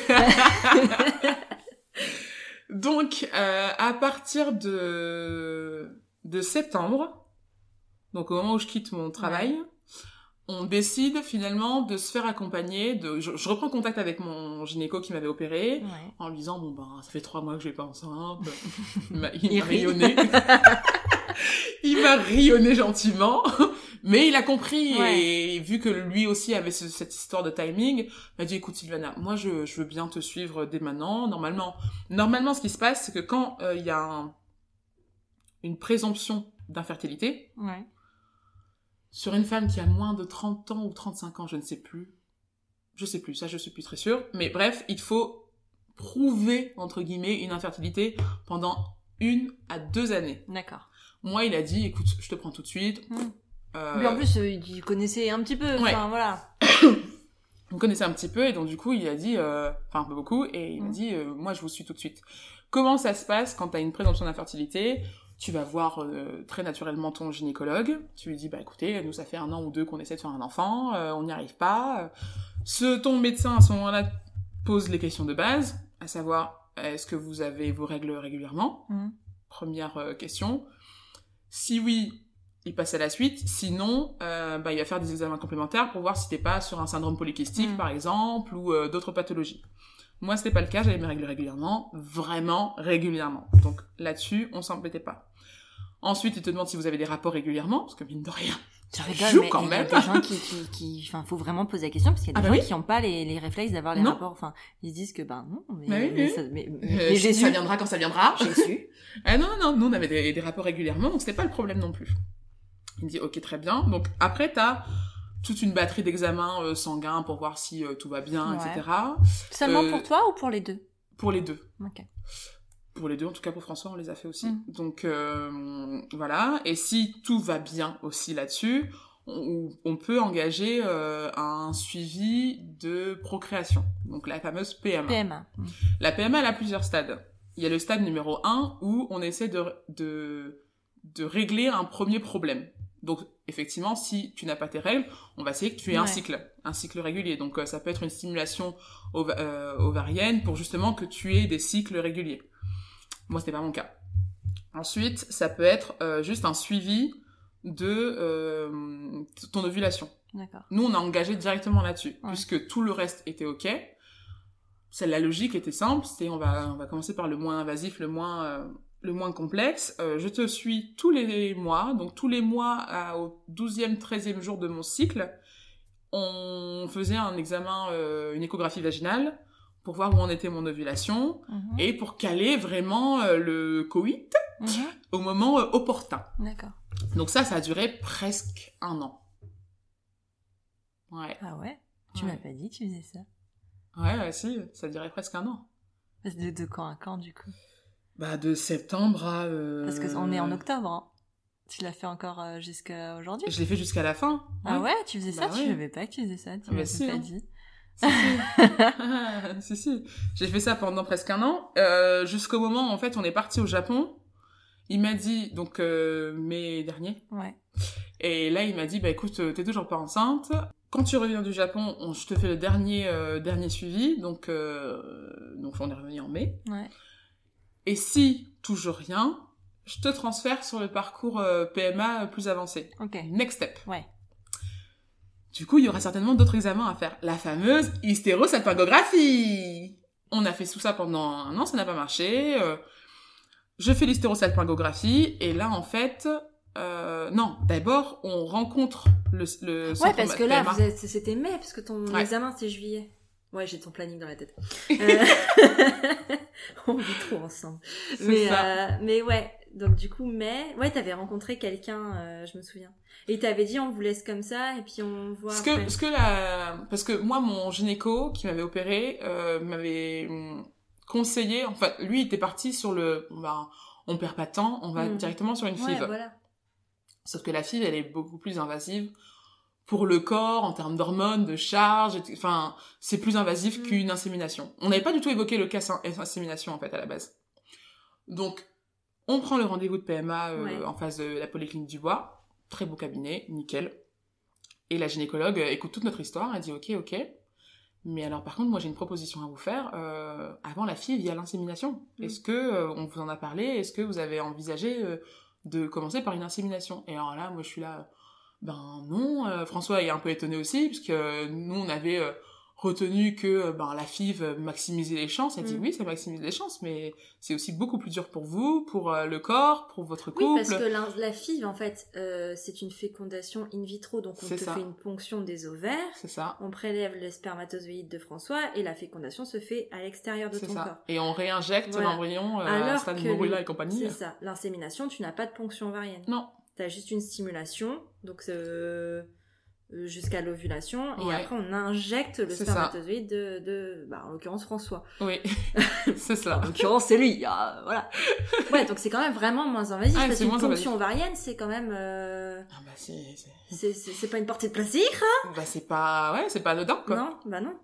B: Donc, euh, à partir de, de septembre, donc au moment où je quitte mon travail, on décide finalement de se faire accompagner. De, je, je reprends contact avec mon gynéco qui m'avait opéré
A: Ouais.
B: en lui disant bon ben ça fait trois mois que je vais pas enceinte. (laughs) Il m'a rayonné. (laughs) il m'a rayonné gentiment, (laughs) mais il a compris et vu que lui aussi avait ce- cette histoire de timing, il m'a dit écoute Sylvana, moi je, je veux bien te suivre dès maintenant. Normalement, normalement ce qui se passe c'est que quand euh, il y a un- une présomption d'infertilité
A: Ouais.
B: sur une femme qui a moins de 30 ans ou 35 ans, je ne sais plus. Je sais plus, ça je suis plus très sûre. Mais bref, il faut prouver, entre guillemets, une infertilité pendant une à deux années.
A: D'accord.
B: Moi, il a dit, écoute, je te prends tout de suite.
A: Mm.
B: Euh,
A: Mais en plus, euh, il connaissait un petit peu.
B: Ouais.
A: Enfin, voilà. (coughs)
B: me connaissait un petit peu, et donc du coup, il a dit, euh, enfin un peu beaucoup, et il m'a
A: Mm.
B: dit, euh, moi je vous suis tout de suite. Comment ça se passe quand t'as une présomption d'infertilité? Tu vas voir euh, très naturellement ton gynécologue, tu lui dis, bah écoutez, nous ça fait un an ou deux qu'on essaie de faire un enfant, euh, on n'y arrive pas. Ce, ton médecin à ce moment-là pose les questions de base, à savoir, est-ce que vous avez vos règles régulièrement?
A: Mm.
B: Première euh, question. Si oui, il passe à la suite. Sinon, euh, bah, il va faire des examens complémentaires pour voir si t'es pas sur un syndrome polykystique,
A: Mm.
B: par exemple, ou euh, d'autres pathologies. Moi, c'était pas le cas, j'avais mes règles régulièrement, vraiment régulièrement. Donc là-dessus, on s'embêtait pas. Ensuite, il te demande si vous avez des rapports régulièrement, parce que mine de rien,
A: Tu
B: ça
A: rigoles,
B: joue
A: mais
B: quand
A: il y a
B: même.
A: des gens qui, qui, qui, enfin, faut vraiment poser la question parce qu'il y a
B: Ah
A: des
B: bah
A: gens
B: oui.
A: qui n'ont pas les, les réflexes d'avoir les
B: Non.
A: rapports. Enfin, ils se disent que ben non, mais,
B: Bah oui,
A: mais,
B: oui.
A: ça- mais-
B: Euh,
A: mais
B: ça viendra quand ça viendra. (laughs)
A: j'ai su.
B: Ah non, non, non, nous on avait des, des rapports régulièrement, donc c'était pas le problème non plus. Il me dit, ok, très bien. Donc après, t'as toute une batterie d'examens euh, sanguins pour voir si euh, tout va bien,
A: Ouais.
B: etc.
A: Seulement pour toi ou pour les deux?
B: Pour les deux.
A: Ok.
B: Pour les deux, en tout cas pour François, on les a fait aussi.
A: Mm.
B: Donc euh, voilà. Et si tout va bien aussi là-dessus, on, on peut engager euh, un suivi de procréation. Donc la fameuse PMA.
A: PMA. Mm.
B: La PMA, elle a plusieurs stades. Il y a le stade numéro 1 où on essaie de, de, de régler un premier problème. Donc, effectivement, si tu n'as pas tes règles, on va essayer que tu aies un cycle, un cycle régulier. Donc, euh, ça peut être une stimulation ova- euh, ovarienne pour justement que tu aies des cycles réguliers. Moi, c'était pas mon cas. Ensuite, ça peut être euh, juste un suivi de euh, ton ovulation. Nous, on a engagé directement là-dessus,
A: Ouais.
B: puisque tout le reste était OK. C'est la logique était simple, c'est on va on va commencer par le moins invasif, le moins euh, le moins complexe. Je te suis tous les mois, donc tous les mois à- au 12e, 13e jour de mon cycle, on faisait un examen, une échographie vaginale pour voir où en était mon ovulation
A: Mhm.
B: et pour caler vraiment euh, le coït
A: Mhm.
B: au moment euh, opportun.
A: D'accord.
B: Donc ça, ça a duré presque un an. Ouais.
A: Ah ouais? Tu
B: Ouais.
A: m'as pas dit que tu faisais ça.
B: Ouais, ouais, si, ça durait presque un an.
A: De, de quand à quand du coup?
B: Bah, de septembre à... euh,
A: Parce qu'on est en octobre. Hein. Tu l'as fait encore jusqu'à aujourd'hui
B: Je l'ai fait jusqu'à la fin.
A: Ah ouais Tu faisais ça?
B: Bah
A: Tu
B: ouais.
A: savais pas que tu faisais ça Tu
B: Ah bah
A: m'as pas
B: hein.
A: dit.
B: Si, si. (laughs) (laughs) si, si. J'ai fait ça pendant presque un an, euh, jusqu'au moment où, en fait, on est parti au Japon. Il m'a dit, donc, euh, mai dernier,
A: Ouais.
B: et là, il m'a dit, bah écoute, euh, t'es toujours pas enceinte. Quand tu reviens du Japon, on, je te fais le dernier, euh, dernier suivi, donc, donc on est revenu en mai.
A: Ouais.
B: Et si toujours rien, je te transfère sur le parcours PMA plus avancé.
A: Ok.
B: Next step.
A: Ouais.
B: Du coup, il y aura certainement d'autres examens à faire. La fameuse hystérosalpingographie. On a fait tout ça pendant un an, ça n'a pas marché. euh, je fais l'hystérosalpingographie et là, en fait, euh, non, d'abord, on rencontre le, le
A: Ouais, parce que là, c'était mai, parce que ton
B: Ouais.
A: examen, c'est juillet. Ouais, j'ai ton planning dans la tête. (laughs) Euh, (laughs) On vit trop ensemble. Mais,
B: ça.
A: euh, mais ouais, donc du coup, mai, ouais, t'avais rencontré quelqu'un, euh, je me souviens. Et t'avais dit, on vous laisse comme ça, et puis on voit.
B: Ce
A: après.
B: que, ce que la... Parce que moi, mon gynéco qui m'avait opéré euh, m'avait hum, conseillé... Enfin, lui, il était parti sur le... Bah, on perd pas de temps, on va
A: Mhm.
B: directement sur une
A: Ouais,
B: FIV.
A: voilà.
B: Sauf que la FIV, elle est beaucoup plus invasive pour le corps, en termes d'hormones, de charge, enfin, c'est plus invasif
A: Mhm.
B: qu'une insémination. On n'avait pas du tout évoqué le cas insémination, en fait, à la base. Donc, on prend le rendez-vous de PMA euh,
A: Ouais.
B: en face de la polyclinique du Bois. Très beau cabinet, nickel. Et la gynécologue euh, écoute toute notre histoire, elle dit ok, ok. Mais alors par contre, moi j'ai une proposition à vous faire. Euh, avant la fille, il y a l'insémination.
A: Mm.
B: Est-ce que euh, on vous en a parlé? Est-ce que vous avez envisagé euh, de commencer par une insémination? Et alors là, moi je suis là, ben non. François est un peu étonné aussi, puisque nous on avait retenu que ben la FIV euh, maximisait les chances. Elle dit
A: Mm.
B: oui, ça maximise les chances, mais c'est aussi beaucoup plus dur pour vous, pour euh, le corps, pour votre
A: Oui,
B: couple.
A: parce que la, la FIV, en fait, euh, c'est une fécondation in vitro, donc on te
B: ça.
A: fait une ponction des ovaires,
B: C'est ça.
A: on prélève les spermatozoïdes de François, et la fécondation se fait à l'extérieur de ton corps.
B: ça. Et on réinjecte
A: Voilà.
B: l'embryon euh, à morula
A: le-
B: et compagnie.
A: C'est ça. L'insémination, tu n'as pas de ponction ovarienne.
B: Non.
A: Tu as juste une stimulation, donc euh, jusqu'à l'ovulation, et après on injecte le spermatozoïde de, de bah, en l'occurrence François.
B: Oui, (laughs) c'est ça.
A: En l'occurrence c'est lui, ah, voilà. Ouais, donc c'est quand même vraiment moins invasif,
B: Ah,
A: parce qu'une
B: moins
A: ponction ovarienne, c'est quand même... euh,
B: Ah bah c'est, c'est-
A: pas une portée de plaisir,
B: bah c'est pas, ouais, c'est pas anodin quoi.
A: non Bah non.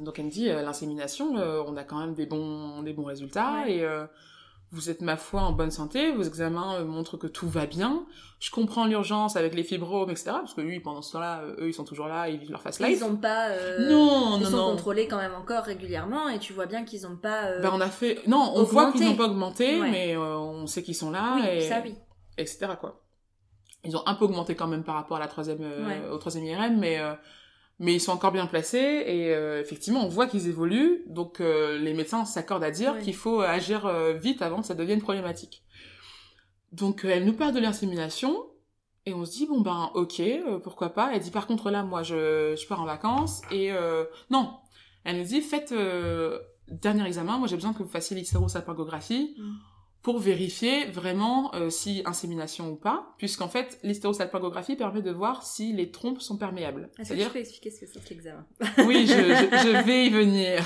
B: Donc elle me dit euh, l'insémination, euh, on a quand même des bons, des bons résultats
A: Ouais.
B: et euh, vous êtes ma foi en bonne santé, vos examens euh, montrent que tout va bien. Je comprends l'urgence avec les fibromes, etc. Parce que lui, pendant ce temps-là, euh, eux, ils sont toujours là, ils vivent leur fast life.
A: Ils ont pas... euh,
B: Non,
A: ils
B: non,
A: sont
B: non.
A: contrôlés quand même encore régulièrement, et tu vois bien qu'ils ont pas... euh,
B: Ben, on a fait, non, on voit qu'ils n'ont pas augmenté,
A: Ouais.
B: mais on sait qu'ils sont là
A: oui,
B: et
A: ça oui.
B: etc. quoi. Ils ont un peu augmenté quand même par rapport à la troisième, euh,
A: Ouais.
B: au troisième IRM, mais euh, mais ils sont encore bien placés et euh, effectivement on voit qu'ils évoluent. Donc euh, les médecins s'accordent à dire qu'il faut agir euh, vite avant que ça devienne problématique. Donc elle nous parle de l'insémination et on se dit bon ben ok pourquoi pas. Elle dit par contre là moi je je pars en vacances et non elle nous dit faites dernier examen moi j'ai besoin que vous fassiez l'hystérosalpingographie
A: Mm.
B: Pour vérifier vraiment euh, si insémination ou pas, puisqu'en fait, l'hystérosalpingographie permet de voir si les trompes sont perméables.
A: Est-ce que tu peux expliquer ce que c'est que l'examen (laughs)
B: oui, je, je, je vais y venir.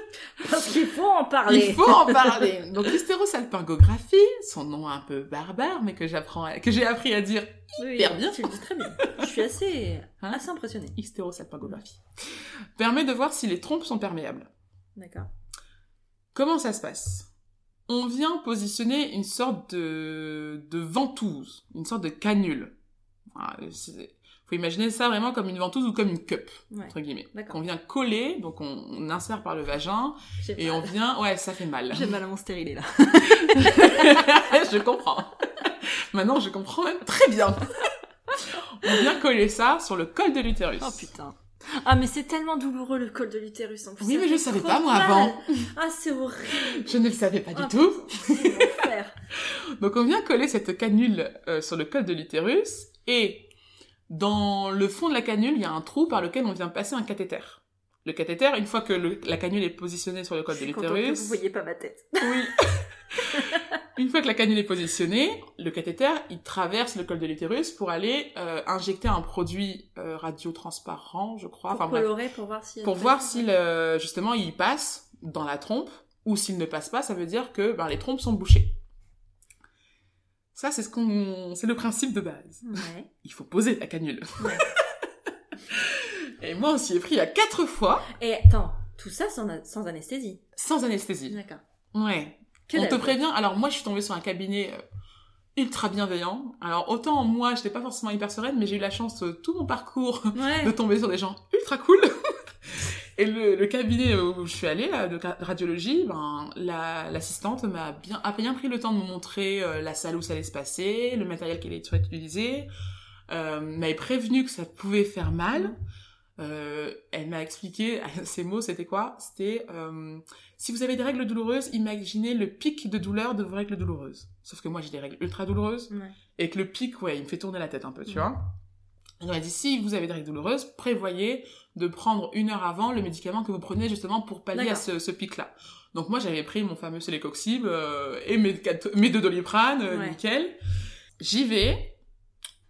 B: (laughs)
A: Parce qu'il faut en parler.
B: Il faut en parler. Donc, l'hystérosalpingographie, son nom un peu barbare, mais que j'apprends, que j'ai appris à dire
A: Oui,
B: hyper bien.
A: Tu le dis très bien. Je suis assez,
B: Hein
A: assez impressionnée.
B: hystérosalpingographie, permet de voir si les trompes sont perméables.
A: D'accord.
B: Comment ça se passe? On vient positionner une sorte de, de ventouse, une sorte de canule. Voilà, faut imaginer ça vraiment comme une ventouse ou comme une cup,
A: Ouais.
B: entre guillemets. Qu'on vient coller, donc on, on insère par le vagin, et
A: mal.
B: on vient... Ouais, ça fait mal.
A: J'ai mal à mon stérilet là. (laughs)
B: je comprends. Maintenant, je comprends même très bien. (laughs) on vient coller ça sur le col de l'utérus.
A: Oh putain. Ah mais c'est tellement douloureux le col de l'utérus en plus.
B: Oui, mais je
A: fait
B: savais pas, moi,
A: mal.
B: avant.
A: Ah c'est horrible.
B: Je ne le savais pas du
A: Ah,
B: tout. (laughs) Donc on vient coller cette canule euh, sur le col de l'utérus et dans le fond de la canule, il y a un trou par lequel on vient passer un cathéter. Le cathéter, une fois que le- la canule est positionnée sur le col de l'utérus,
A: vous voyez pas ma tête.
B: oui. (laughs) (laughs) une fois que la canule est positionnée, le cathéter, il traverse le col de l'utérus pour aller euh, injecter un produit euh, radiotransparent, je crois.
A: Pour
B: Enfin bref,
A: colorer, pour voir si.
B: pour voir si le- justement il passe dans la trompe ou s'il ne passe pas, ça veut dire que ben, les trompes sont bouchées. Ça, c'est ce qu'on, c'est le principe de base.
A: Ouais. (laughs)
B: Il faut poser la canule.
A: Ouais. (laughs)
B: Et moi, on s'y est pris à quatre fois,
A: Et attends, tout ça sans, sans anesthésie.
B: sans anesthésie.
A: D'accord.
B: Ouais.
A: Que
B: on te prévient. Alors moi, je suis tombée sur un cabinet euh, ultra bienveillant. Alors autant moi, j'étais pas forcément hyper sereine, mais j'ai eu la chance euh, tout mon parcours (laughs)
A: Ouais.
B: de tomber sur des gens ultra cool. (laughs) Et le, cabinet où je suis allée, là, de radiologie, ben, l'assistante m'a bien, a bien pris le temps de me montrer euh, la salle où ça allait se passer, le matériel qu'elle allait utiliser, euh, m'avait prévenu que ça pouvait faire mal. Euh, elle m'a expliqué, (laughs) ces mots, c'était quoi? C'était euh, si vous avez des règles douloureuses, imaginez le pic de douleur de vos règles douloureuses. Sauf que moi, j'ai des règles ultra douloureuses. Et que le pic, ouais, il me fait tourner la tête un peu, tu vois? Elle m'a dit, si vous avez des règles douloureuses, prévoyez de prendre une heure avant le médicament que vous prenez justement pour pallier à ce, pic-là. Donc moi, j'avais pris mon fameux Celecoxib euh, et mes, mes deux doliprane, nickel. J'y vais,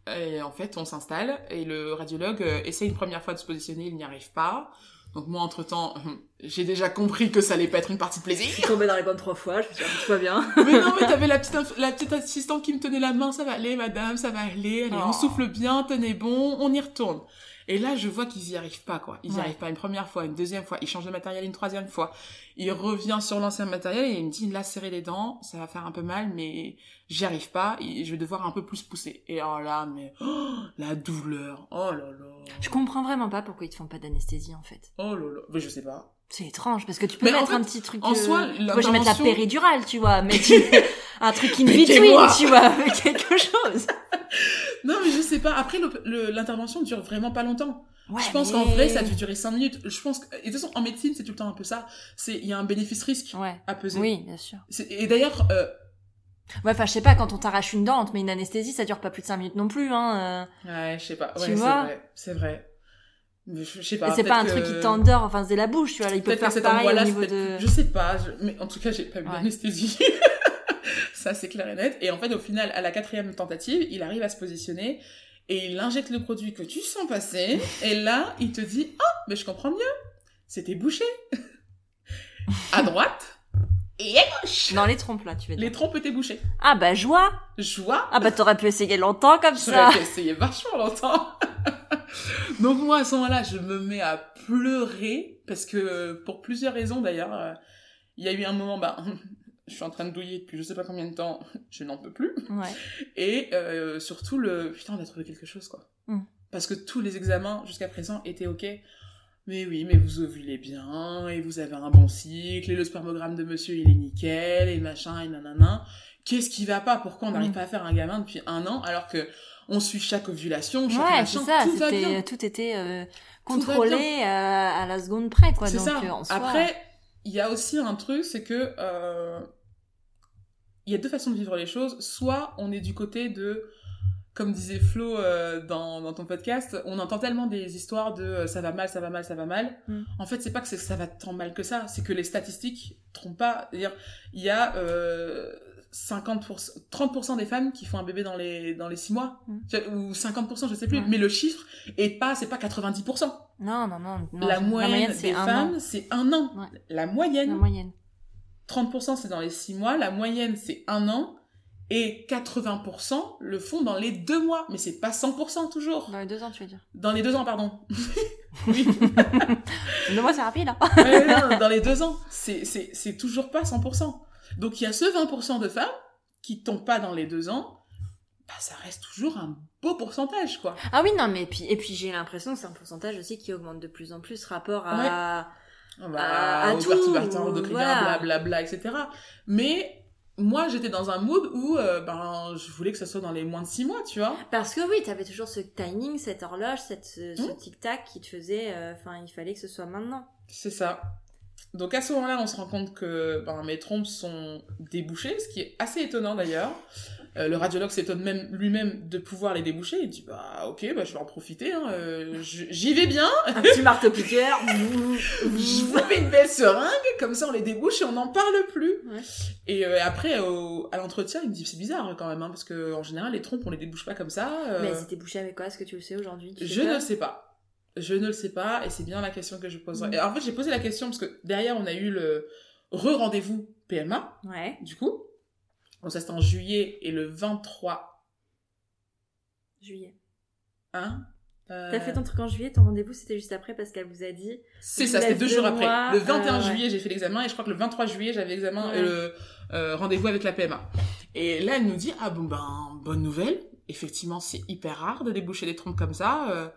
B: et en fait, on s'installe et le radiologue euh, essaie une première fois de se positionner, il n'y arrive pas. Donc moi, entre-temps, (laughs) j'ai déjà compris que ça allait pas être une partie de plaisir. Je
A: suis tombée dans les pommes trois fois, je me suis dit, tout va bien. (laughs)
B: mais non, mais t'avais la petite, la petite assistante qui me tenait la main, ça va aller, madame, ça va aller, allez, on oh. souffle bien, tenez bon, on y retourne. Et là, je vois qu'ils y arrivent pas, quoi. Ils y arrivent pas une première fois, une deuxième fois, ils changent de matériel une troisième fois. Il revient sur l'ancien matériel et il me dit, là, serrer les dents, ça va faire un peu mal, mais j'y arrive pas, je vais devoir un peu plus pousser. Et oh là, mais, oh, la douleur, oh là là.
A: Je comprends vraiment pas pourquoi ils te font pas d'anesthésie, en fait.
B: Oh là là, mais je sais pas.
A: C'est étrange parce que tu peux mettre un petit truc.
B: En soi,
A: moi je vais mettre la péridurale, tu vois, mais (laughs) un truc in between, (laughs) tu vois, quelque chose. (laughs)
B: non, mais je sais pas. Après, l'intervention dure vraiment pas longtemps. je pense qu'en vrai, ça a dû durer 5 minutes. Je pense que, et de toute façon, en médecine, c'est tout le temps un peu ça. C'est, il y a un bénéfice-risque à peser.
A: Oui, bien sûr.
B: Et d'ailleurs, euh...
A: Ouais, enfin, je sais pas, quand on t'arrache une dent, mais une anesthésie, ça dure pas plus de 5 minutes non plus, hein.
B: Euh. Ouais, je sais pas. Ouais, c'est vrai. C'est vrai.
A: Je, sais pas. c'est pas un truc qui t'endort, enfin c'est la bouche, tu vois. Il peut faire pareil au niveau de.
B: Je sais pas, mais en tout cas j'ai pas eu d'anesthésie. (laughs) ça c'est clair et net. Et en fait au final, à la quatrième tentative, il arrive à se positionner et il injecte le produit que tu sens passer. (laughs) et là, il te dit, oh, mais je comprends mieux. C'était bouché. à droite et à gauche.
A: Dans les trompes là, tu veux dire.
B: Les trompes étaient bouchées.
A: Ah bah joie.
B: Joie.
A: Ah bah t'aurais pu essayer longtemps comme ça.
B: J'aurais pu essayer vachement longtemps. (laughs) Donc moi, à ce moment-là, je me mets à pleurer, parce que pour plusieurs raisons d'ailleurs, euh, il y a eu un moment, bah, (laughs) je suis en train de douiller depuis je sais pas combien de temps, (laughs) je n'en peux plus.
A: Ouais.
B: Et euh, surtout le, putain, on a trouvé quelque chose, quoi.
A: Mm.
B: Parce que tous les examens jusqu'à présent étaient ok. Mais oui, mais vous ovulez bien, et vous avez un bon cycle, et le spermogramme de monsieur il est nickel, et machin, et nanana. Qu'est-ce qui va pas? Pourquoi on n'arrive mm. pas à faire un gamin depuis un an alors que on suit chaque ovulation, chaque
A: ouais, machin, ça, tout, va bien. tout était euh, contrôlé euh, à la seconde près, quoi.
B: C'est ça. Euh, Après, il y a aussi un truc, c'est que il y a deux façons de vivre les choses. Soit on est du côté de comme disait Flo dans, dans, ton podcast, on entend tellement des histoires de ça va mal, ça va mal, ça va mal. Mm. En fait, c'est pas que ça va tant mal que ça, c'est que les statistiques trompent pas. C'est-à-dire, il y a 50%, 30% des femmes qui font un bébé dans les, dans les 6 mois. Mm. Ou 50%, je sais plus. Mais le chiffre est pas, c'est pas 90%.
A: Non, non, non.
B: la, moyenne des femmes, c'est un an. La moyenne.
A: La moyenne.
B: 30% c'est dans les 6 mois. La moyenne, c'est un an. Et 80% le font dans les 2 mois. Mais c'est pas 100% toujours.
A: Dans les 2 ans, tu veux dire.
B: Dans les 2 ans, pardon. (laughs) oui. (laughs)
A: 2 mois, c'est rapide, hein.
B: dans les 2 ans. C'est toujours pas 100%. Donc il y a ce 20% de femmes qui tombent pas dans les deux ans, bah, ça reste toujours un beau pourcentage, quoi.
A: Ah oui, non, mais puis, et puis j'ai l'impression que c'est un pourcentage aussi qui augmente de plus en plus rapport à...
B: Ah bah, à, à, tout, blablabla, etc. Mais moi, j'étais dans un mood où euh, ben, je voulais que ça soit dans les moins de six mois, tu vois.
A: Parce que oui, tu avais toujours ce timing, cette horloge, cette, ce, mmh. tic-tac qui te faisait... Euh, enfin, il fallait que ce soit maintenant.
B: C'est ça. Donc à ce moment-là, on se rend compte que ben, mes trompes sont débouchées, ce qui est assez étonnant d'ailleurs. Euh, le radiologue s'étonne même lui-même de pouvoir les déboucher. Il dit bah ok, bah, je vais en profiter. Hein, euh, j'y vais bien.
A: Un petit marteau-piqueur. (laughs)
B: je vous fais une belle seringue, comme ça on les débouche et on n'en parle plus. Et euh, après, à l'entretien, il me dit c'est bizarre quand même, hein, parce que en général les trompes on les débouche pas comme ça.
A: Mais c'était bouché avec quoi? Est-ce que tu le sais aujourd'hui?
B: Je ne sais pas. Je ne le sais pas, et c'est bien la question que je poserai. Mm. Et en fait, j'ai posé la question parce que derrière, on a eu le re-rendez-vous PMA.
A: Ouais.
B: Du coup. Donc ça, c'était en juillet, et le 23...
A: Juillet.
B: Hein?
A: T'as fait ton truc en juillet, ton rendez-vous c'était juste après parce qu'elle vous a dit.
B: C'est ça, c'était deux jours après. Le 21 euh, juillet, j'ai fait l'examen et je crois que le 23 juillet, j'avais l'examen, le euh, rendez-vous avec la PMA. Et là, elle nous dit ah bon ben bonne nouvelle. Effectivement, c'est hyper rare de déboucher des trompes comme ça. Euh,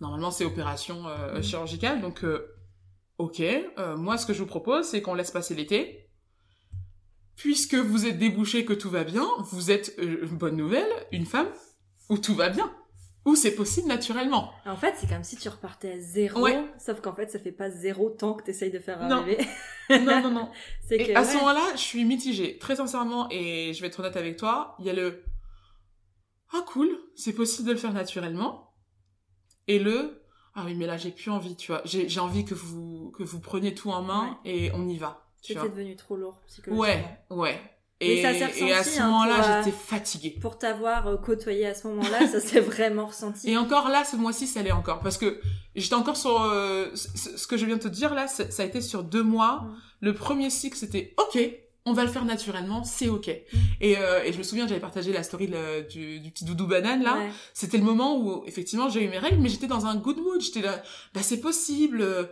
B: Normalement, c'est opération euh, mm. chirurgicale, donc euh, ok, euh, moi ce que je vous propose, c'est qu'on laisse passer l'été. Puisque vous êtes débouché, que tout va bien, vous êtes, euh, bonne nouvelle, une femme où tout va bien. Où c'est possible naturellement.
A: En fait, c'est comme si tu repartais à zéro,
B: Ouais.
A: sauf qu'en fait, ça fait pas zéro tant que t'essayes de faire
B: Non.
A: arriver. (laughs)
B: Non, non, non. (laughs)
A: c'est que,
B: à
A: ouais.
B: ce moment-là, je suis mitigée. Très sincèrement, et je vais être honnête avec toi, il y a le Ah cool, c'est possible de le faire naturellement. Et le Ah oui, mais là j'ai plus envie, tu vois. J'ai j'ai envie que vous que vous preniez tout en main et on y va. Tu
A: C'était devenu trop lourd psychologiquement.
B: Ouais, ouais. Et,
A: ça
B: et à ce
A: hein,
B: moment-là,
A: euh,
B: j'étais fatiguée.
A: Pour t'avoir euh, côtoyé à ce moment-là, ça s'est (laughs) vraiment ressenti.
B: Et encore là, ce mois-ci, ça allait encore. Parce que j'étais encore sur... euh, ce que je viens de te dire là, ça a été sur deux mois.
A: Mm.
B: Le premier cycle, c'était OK, on va le faire naturellement, c'est OK.
A: Mm.
B: Et, euh, et je me souviens, j'avais partagé la story du, du petit doudou banane là.
A: Ouais.
B: C'était le moment où, effectivement, j'ai eu mes règles, mais j'étais dans un good mood. J'étais là, bah c'est possible. euh,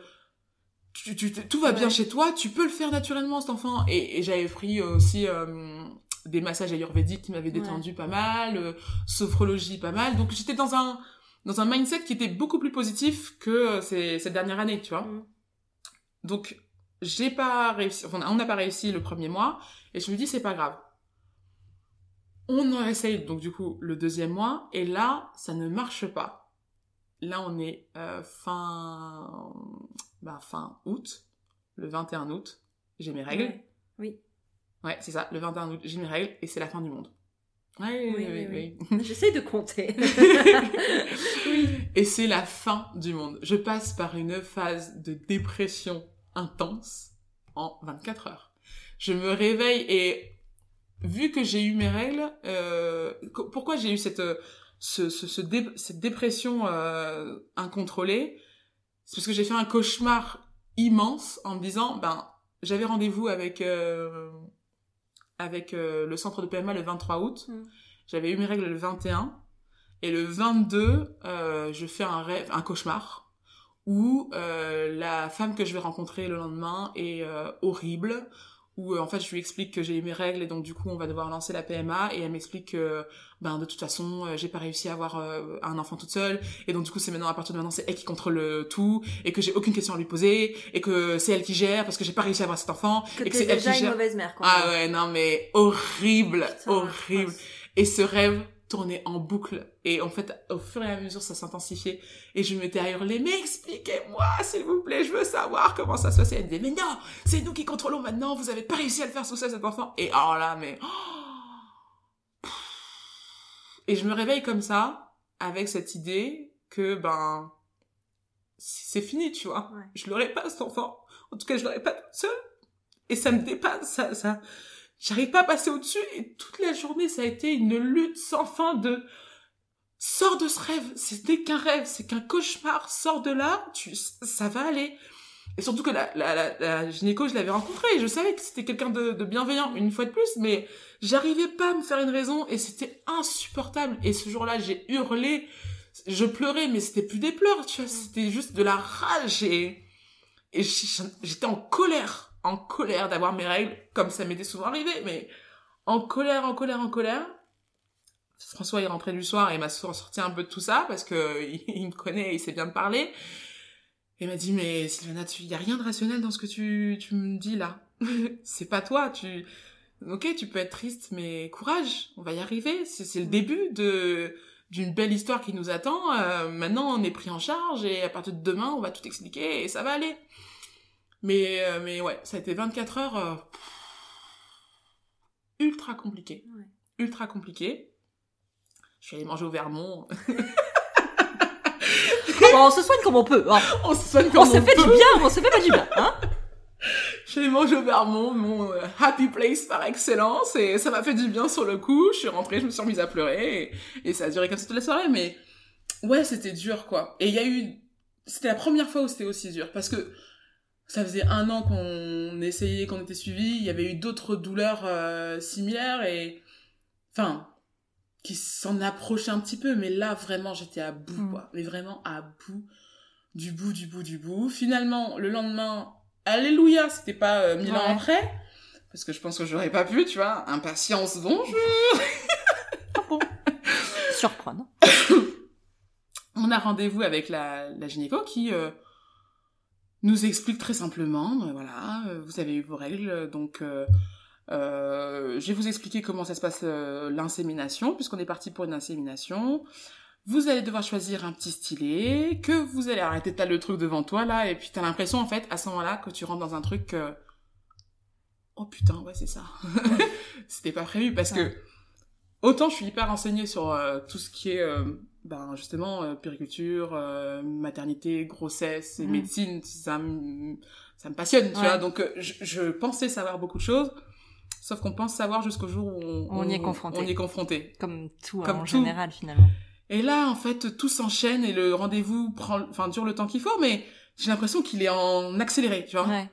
B: Tu, tu- tout va bien chez toi, tu peux le faire naturellement, cet enfant. Et, et j'avais pris aussi euh, des massages ayurvédiques qui m'avaient
A: Ouais.
B: détendu pas mal, euh, sophrologie pas mal. Donc j'étais dans un dans un mindset qui était beaucoup plus positif que euh, ces, cette dernière année, tu vois.
A: Mm.
B: Donc j'ai pas réussi, enfin, on n'a pas réussi le premier mois, et je me dis c'est pas grave. On en essaye donc du coup le deuxième mois, et là ça ne marche pas. Là on est euh, fin bah, fin août, le 21 août, j'ai mes règles.
A: Oui.
B: Ouais, c'est ça, le 21 août, j'ai mes règles, et c'est la fin du monde. Ouais,
A: Oui,
B: oui,
A: oui,
B: oui.
A: J'essaye de compter. (laughs)
B: Et c'est la fin du monde. Je passe par une phase de dépression intense en 24 heures. Je me réveille et vu que j'ai eu mes règles, euh, pourquoi j'ai eu cette euh, ce, ce- ce dé- cette dépression euh, incontrôlée? C'est parce que j'ai fait un cauchemar immense en me disant ben j'avais rendez-vous avec euh, avec euh, le centre de PMA le 23 août.
A: Mm.
B: J'avais eu mes règles le 21 et le 22 euh, je fais un rêve un cauchemar où la femme que je vais rencontrer le lendemain est horrible où euh, en fait je lui explique que j'ai eu mes règles et donc du coup on va devoir lancer la PMA et elle m'explique que ben de toute façon euh, j'ai pas réussi à avoir euh, un enfant toute seule et donc du coup c'est maintenant à partir de maintenant c'est elle qui contrôle tout et que j'ai aucune question à lui poser et que c'est elle qui gère parce que j'ai pas réussi à avoir cet enfant
A: que
B: et que c'est elle
A: déjà
B: qui
A: une
B: gère.
A: mauvaise mère, quoi.
B: ah ouais non mais horrible
A: Putain,
B: horrible. et ce rêve tournait en boucle. Et en fait, au fur et à mesure, ça s'intensifiait. Et je me mettais à hurler, mais expliquez-moi, s'il vous plaît, je veux savoir comment ça se passe. Et elle me disait, mais non, c'est nous qui contrôlons maintenant, vous avez pas réussi à le faire sous ça, cet enfant. Et alors là, mais... oh. Et je me réveille comme ça, avec cette idée que, ben, c'est fini, tu vois.
A: Ouais.
B: Je l'aurais pas, cet enfant. En tout cas, je l'aurais pas toute seule. Et ça me dépasse, ça, ça, j'arrive pas à passer au-dessus et toute la journée ça a été une lutte sans fin de sors de ce rêve, n'est qu'un rêve, c'est qu'un cauchemar, sors de là, tu ça va aller. Et surtout que la, la, la, la gynéco, je l'avais rencontrée et je savais que c'était quelqu'un de, de bienveillant une fois de plus, mais j'arrivais pas à me faire une raison et c'était insupportable. Et ce jour-là, j'ai hurlé, je pleurais, mais c'était plus des pleurs, tu vois, c'était juste de la rage et, et j'étais en colère en colère d'avoir mes règles, comme ça m'était souvent arrivé, mais en colère, en colère, en colère. François est rentré du soir et m'a sorti un peu de tout ça parce que il, (laughs) il me connaît, il sait bien me parler. Et il m'a dit mais Sylvana, tu y a rien de rationnel dans ce que tu tu me dis là. (laughs) c'est pas toi, tu OK, tu peux être triste mais courage, on va y arriver, c'est c'est le début de d'une belle histoire qui nous attend. Euh, maintenant, on est pris en charge et à partir de demain, on va tout expliquer et ça va aller. Mais, euh, mais ouais, ça a été 24 heures euh, ultra compliqué.
A: Ouais.
B: Ultra compliqué. Je suis allée manger au Vermont.
A: Bon, on se soigne comme on peut. hein.
B: on se soigne
A: On
B: comme
A: se
B: on
A: fait
B: peut.
A: du bien, on se fait pas du bien. Hein
B: Je suis allée manger au Vermont, mon euh, happy place par excellence, et ça m'a fait du bien sur le coup. Je suis rentrée, je me suis remise à pleurer, et, et ça a duré comme ça toute la soirée, mais ouais, c'était dur, quoi. Et il y a eu... C'était la première fois où c'était aussi dur, parce que ça faisait un an qu'on essayait, qu'on était suivi, il y avait eu d'autres douleurs euh, similaires, et... Enfin, qui s'en approchaient un petit peu, mais là, vraiment, j'étais à bout,
A: Mm.
B: quoi. Mais vraiment à bout, du bout, du bout, du bout. Finalement, le lendemain, alléluia, c'était pas euh, mille ans après, parce que je pense que j'aurais pas pu, tu vois. Impatience, bonjour (laughs)
A: Surprendre.
B: on a rendez-vous avec la, la gynéco qui, euh, nous explique très simplement, ben voilà, vous avez eu vos règles, donc euh, je vais vous expliquer comment ça se passe euh, l'insémination, puisqu'on est parti pour une insémination. Vous allez devoir choisir un petit stylet, que vous allez arrêter de le truc devant toi là, et puis t'as l'impression en fait à ce moment-là que tu rentres dans un truc. Euh... Oh putain, ouais c'est ça. (laughs) C'était pas prévu parce que autant je suis hyper renseignée sur euh, tout ce qui est euh, ben justement périculture, maternité, grossesse et mm. médecine, ça me ça me passionne, tu vois. Donc je, je pensais savoir beaucoup de choses Sauf qu'on pense savoir jusqu'au jour où
A: on, y est confronté.
B: On y est confronté.
A: Comme tout hein, en général finalement.
B: Et là, en fait, tout s'enchaîne et le rendez-vous prend, enfin, dure le temps qu'il faut, mais j'ai l'impression qu'il est en accéléré, tu vois. Ouais.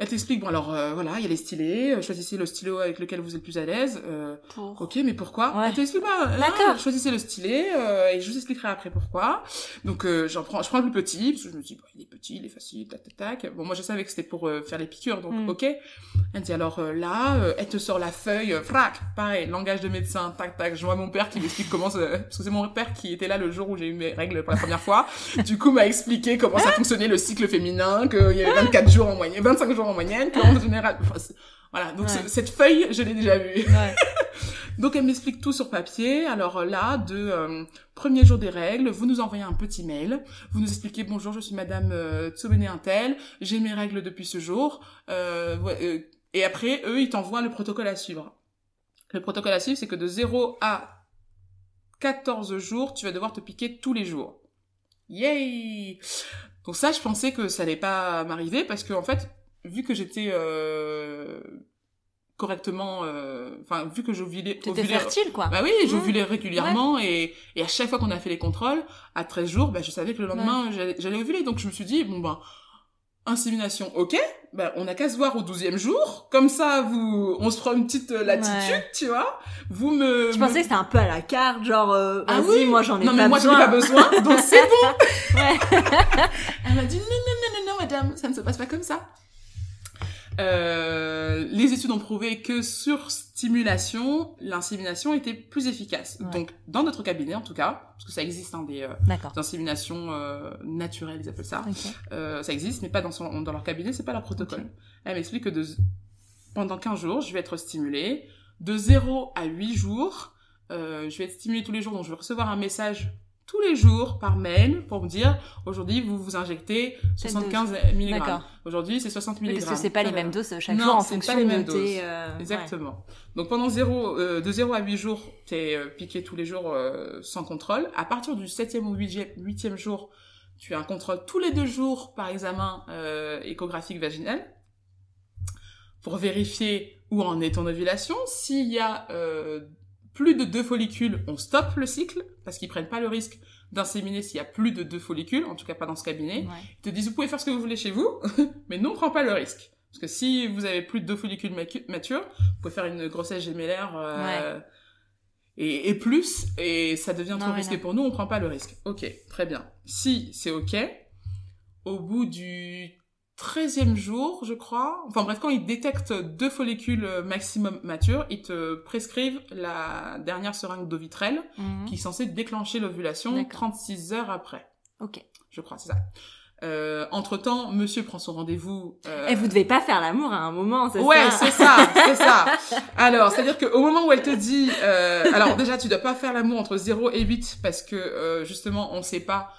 B: Elle t'explique, bon alors euh, voilà, il y a les stylets, euh, choisissez le stylo avec lequel vous êtes plus à l'aise. Euh, Ok, mais pourquoi ouais. Elle t'explique pas. D'accord. Choisissez le stylet euh, et je vous expliquerai après pourquoi. Donc j'en prends, je prends le petit parce que je me dis, bon, il est petit, il est facile, tac tac tac. Bon moi je savais que c'était pour faire les piqûres, donc mm. ok. Elle dit alors là, elle te sort la feuille, frac, pareil, langage de médecin, tac tac. Je vois mon père qui m'explique comment, parce que c'est mon père qui était là le jour où j'ai eu mes règles pour la première fois. du coup m'a expliqué comment ça fonctionnait le cycle féminin, qu'il y avait 24 jours en moyenne, 25 jours en moyenne, qu'en général, voilà. Donc cette feuille, je l'ai déjà vue. Ouais. (laughs) donc elle m'explique tout sur papier. Alors là, de euh, premier jour des règles, vous nous envoyez un petit mail. Vous nous expliquez bonjour, je suis Madame euh, Intel, j'ai mes règles depuis ce jour. Euh, euh, et après, eux, ils t'envoient le protocole à suivre. Le protocole à suivre, c'est que de 0 à 14 jours, tu vas devoir te piquer tous les jours. Yay Donc ça, je pensais que ça allait pas m'arriver parce que en fait, vu que j'étais euh, correctement euh, enfin vu que j'ovulais
A: T'étais fertile quoi.
B: Bah oui, j'ovulais mmh. régulièrement et, et à chaque fois qu'on a fait les contrôles à 13 jours, bah je savais que le lendemain j'allais ovuler donc je me suis dit bon ben insémination, ok, bah, on a qu'à se voir au 12e jour, comme ça, vous, on se prend une petite euh, latitude, tu vois. Vous me.
A: Je pensais que c'était un peu à la carte, genre, euh, ah oui, moi j'en ai
B: non,
A: pas
B: mais
A: moi
B: j'en ai pas besoin, donc c'est (laughs) bon. (laughs) Elle m'a dit non, non, non, non, non, madame, ça ne se passe pas comme ça. Euh, les études ont prouvé que sur stimulation, l'insémination était plus efficace. Donc, dans notre cabinet, en tout cas, parce que ça existe, hein, des, euh, inséminations euh, naturelles, ils appellent ça. Euh, ça existe, mais pas dans, son, dans leur cabinet, c'est pas leur protocole. Elle m'explique que de, pendant 15 jours, je vais être stimulée. De 0 à 8 jours, je vais être stimulée tous les jours, donc je vais recevoir un message tous les jours par mail pour me dire aujourd'hui vous vous injectez 75 mg. Aujourd'hui c'est 60 mg.
A: Parce que c'est pas les mêmes doses chaque jour en fonction pas les mêmes doses.
B: Euh... Exactement. Donc pendant 0 euh, de 0 à 8 jours, tu es euh, piqué tous les jours euh, sans contrôle. À partir du 7e ou 8e, jour, tu as un contrôle tous les deux jours par examen échographique vaginal pour vérifier où en est ton ovulation. S'il y a plus de deux follicules, on stoppe le cycle parce qu'ils prennent pas le risque d'inséminer s'il y a plus de deux follicules, en tout cas pas dans ce cabinet. Ils te disent vous pouvez faire ce que vous voulez chez vous, (laughs) mais non, on prend pas le risque. Parce que si vous avez plus de deux follicules matures, vous pouvez faire une grossesse gémellaire euh, et, et, plus, et ça devient trop risqué pour nous, on prend pas le risque. Ok, très bien. Si c'est ok, au bout du 13e jour, je crois. Enfin bref, quand ils détectent deux follicules maximum matures, ils te prescrivent la dernière seringue d'ovitrel mhm. qui est censée déclencher l'ovulation 36 heures après.
A: Ok.
B: Je crois, c'est ça. Euh, entre temps, monsieur prend son rendez-vous.
A: Euh... Et vous devez pas faire l'amour à un moment, c'est
B: ouais, ça Ouais, c'est ça, (laughs) c'est ça. Alors, c'est-à-dire qu'au moment où elle te dit, euh... alors déjà, tu dois pas faire l'amour entre 0 et 8 parce que euh, justement, on sait pas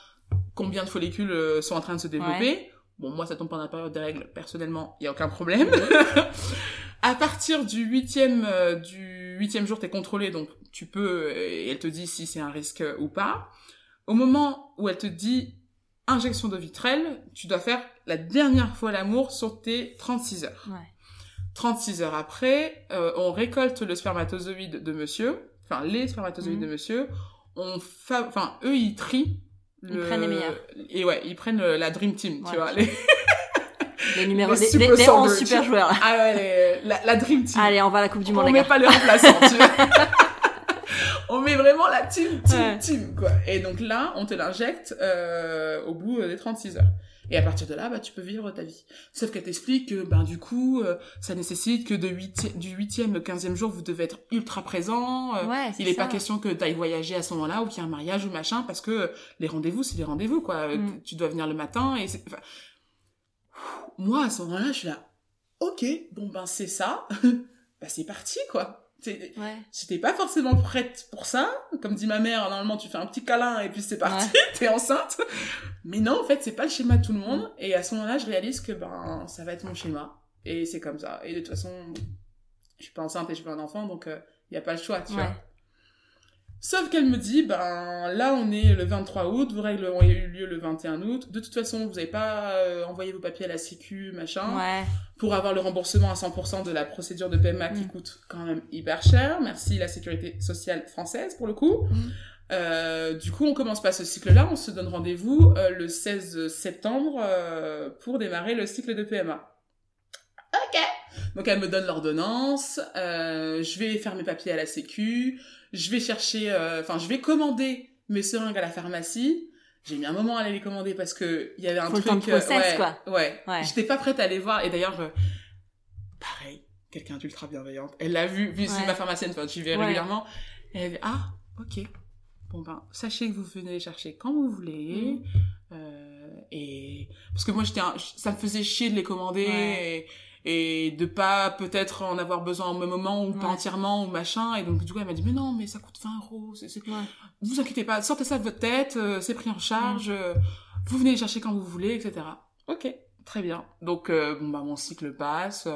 B: combien de follicules euh, sont en train de se développer. Bon, moi, ça tombe pendant la période des règles. Personnellement, il y a aucun problème. (laughs) à partir du huitième, euh, du huitième jour, t'es contrôlé, donc tu peux, et elle te dit si c'est un risque ou pas. Au moment où elle te dit injection de vitrelle, tu dois faire la dernière fois l'amour sur tes 36 heures. Ouais. 36 heures après, euh, on récolte le spermatozoïde de monsieur, enfin les spermatozoïdes mhm. de monsieur, on enfin eux ils trient
A: ils prennent les meilleurs.
B: Et ouais, ils prennent la Dream Team, tu vois. (laughs) Les...
A: les numéros, les, les, les 11 super joueurs. Là.
B: Ah ouais, la, la, Dream Team.
A: Allez, on va à la Coupe du Monde,
B: On met pas les remplaçants, tu vois. (laughs) on met vraiment la team, team, team, quoi. Et donc là, on te l'injecte euh, au bout des 36 heures. Et à partir de là, bah, tu peux vivre ta vie. Sauf qu'elle t'explique que, ben, du coup, euh, ça nécessite que de 8, du huitième au quinzième jour, vous devez être ultra présent. Euh, il n'est pas question que tu ailles voyager à ce moment-là ou qu'il y ait un mariage ou machin, parce que les rendez-vous, c'est les rendez-vous, quoi. Mm. Tu dois venir le matin et moi, à ce moment-là, je suis là, ok, bon ben c'est ça, (laughs) bah c'est parti quoi.
A: Ouais.
B: J'étais pas forcément prête pour ça. Comme dit ma mère, normalement tu fais un petit câlin et puis c'est parti, (laughs) t'es enceinte. Mais non, en fait, c'est pas le schéma de tout le monde. Et à ce moment-là, je réalise que ben ça va être mon schéma. Et c'est comme ça. Et de toute façon, je suis pas enceinte et je veux un enfant, donc il y a pas le choix, tu vois. Sauf qu'elle me dit, ben là on est le 23 août, vos règles ont eu lieu le 21 août. De toute façon, vous n'avez pas euh, envoyé vos papiers à la Sécu, machin,
A: Ouais.
B: pour avoir le remboursement à 100% de la procédure de PMA qui
A: Mm.
B: coûte quand même hyper cher. Merci la sécurité sociale française pour le coup.
A: Mm.
B: Euh, du coup, on commence pas ce cycle-là, on se donne rendez-vous euh, le 16 septembre pour démarrer le cycle de PMA. Ok. Donc elle me donne l'ordonnance, je vais faire mes papiers à la Sécu, je vais chercher, euh, enfin je vais commander mes seringues à la pharmacie. J'ai mis un moment à aller les commander parce que il y avait un
A: Faut le
B: truc.
A: temps de process,
B: ouais,
A: quoi.
B: Ouais.
A: Ouais.
B: J'étais pas prête à aller voir et d'ailleurs, euh, pareil, quelqu'un d'ultra bienveillante. Elle l'a vu, vu c'est ma pharmacienne, enfin j'y vais régulièrement. Et elle dit ah ok. Bon ben sachez que vous venez les chercher quand vous voulez.
A: Mm.
B: Euh, et parce que moi j'étais un- ça me faisait chier de les commander et, et de pas peut-être en avoir besoin au même moment ou pas entièrement ou machin et donc du coup elle m'a dit mais non mais ça coûte 20 euros c'est, c'est-
A: Ouais.
B: vous inquiétez pas sortez ça de votre tête euh, c'est pris en charge
A: Mm.
B: euh, vous venez chercher quand vous voulez etc ok très bien donc euh, bon bah mon cycle passe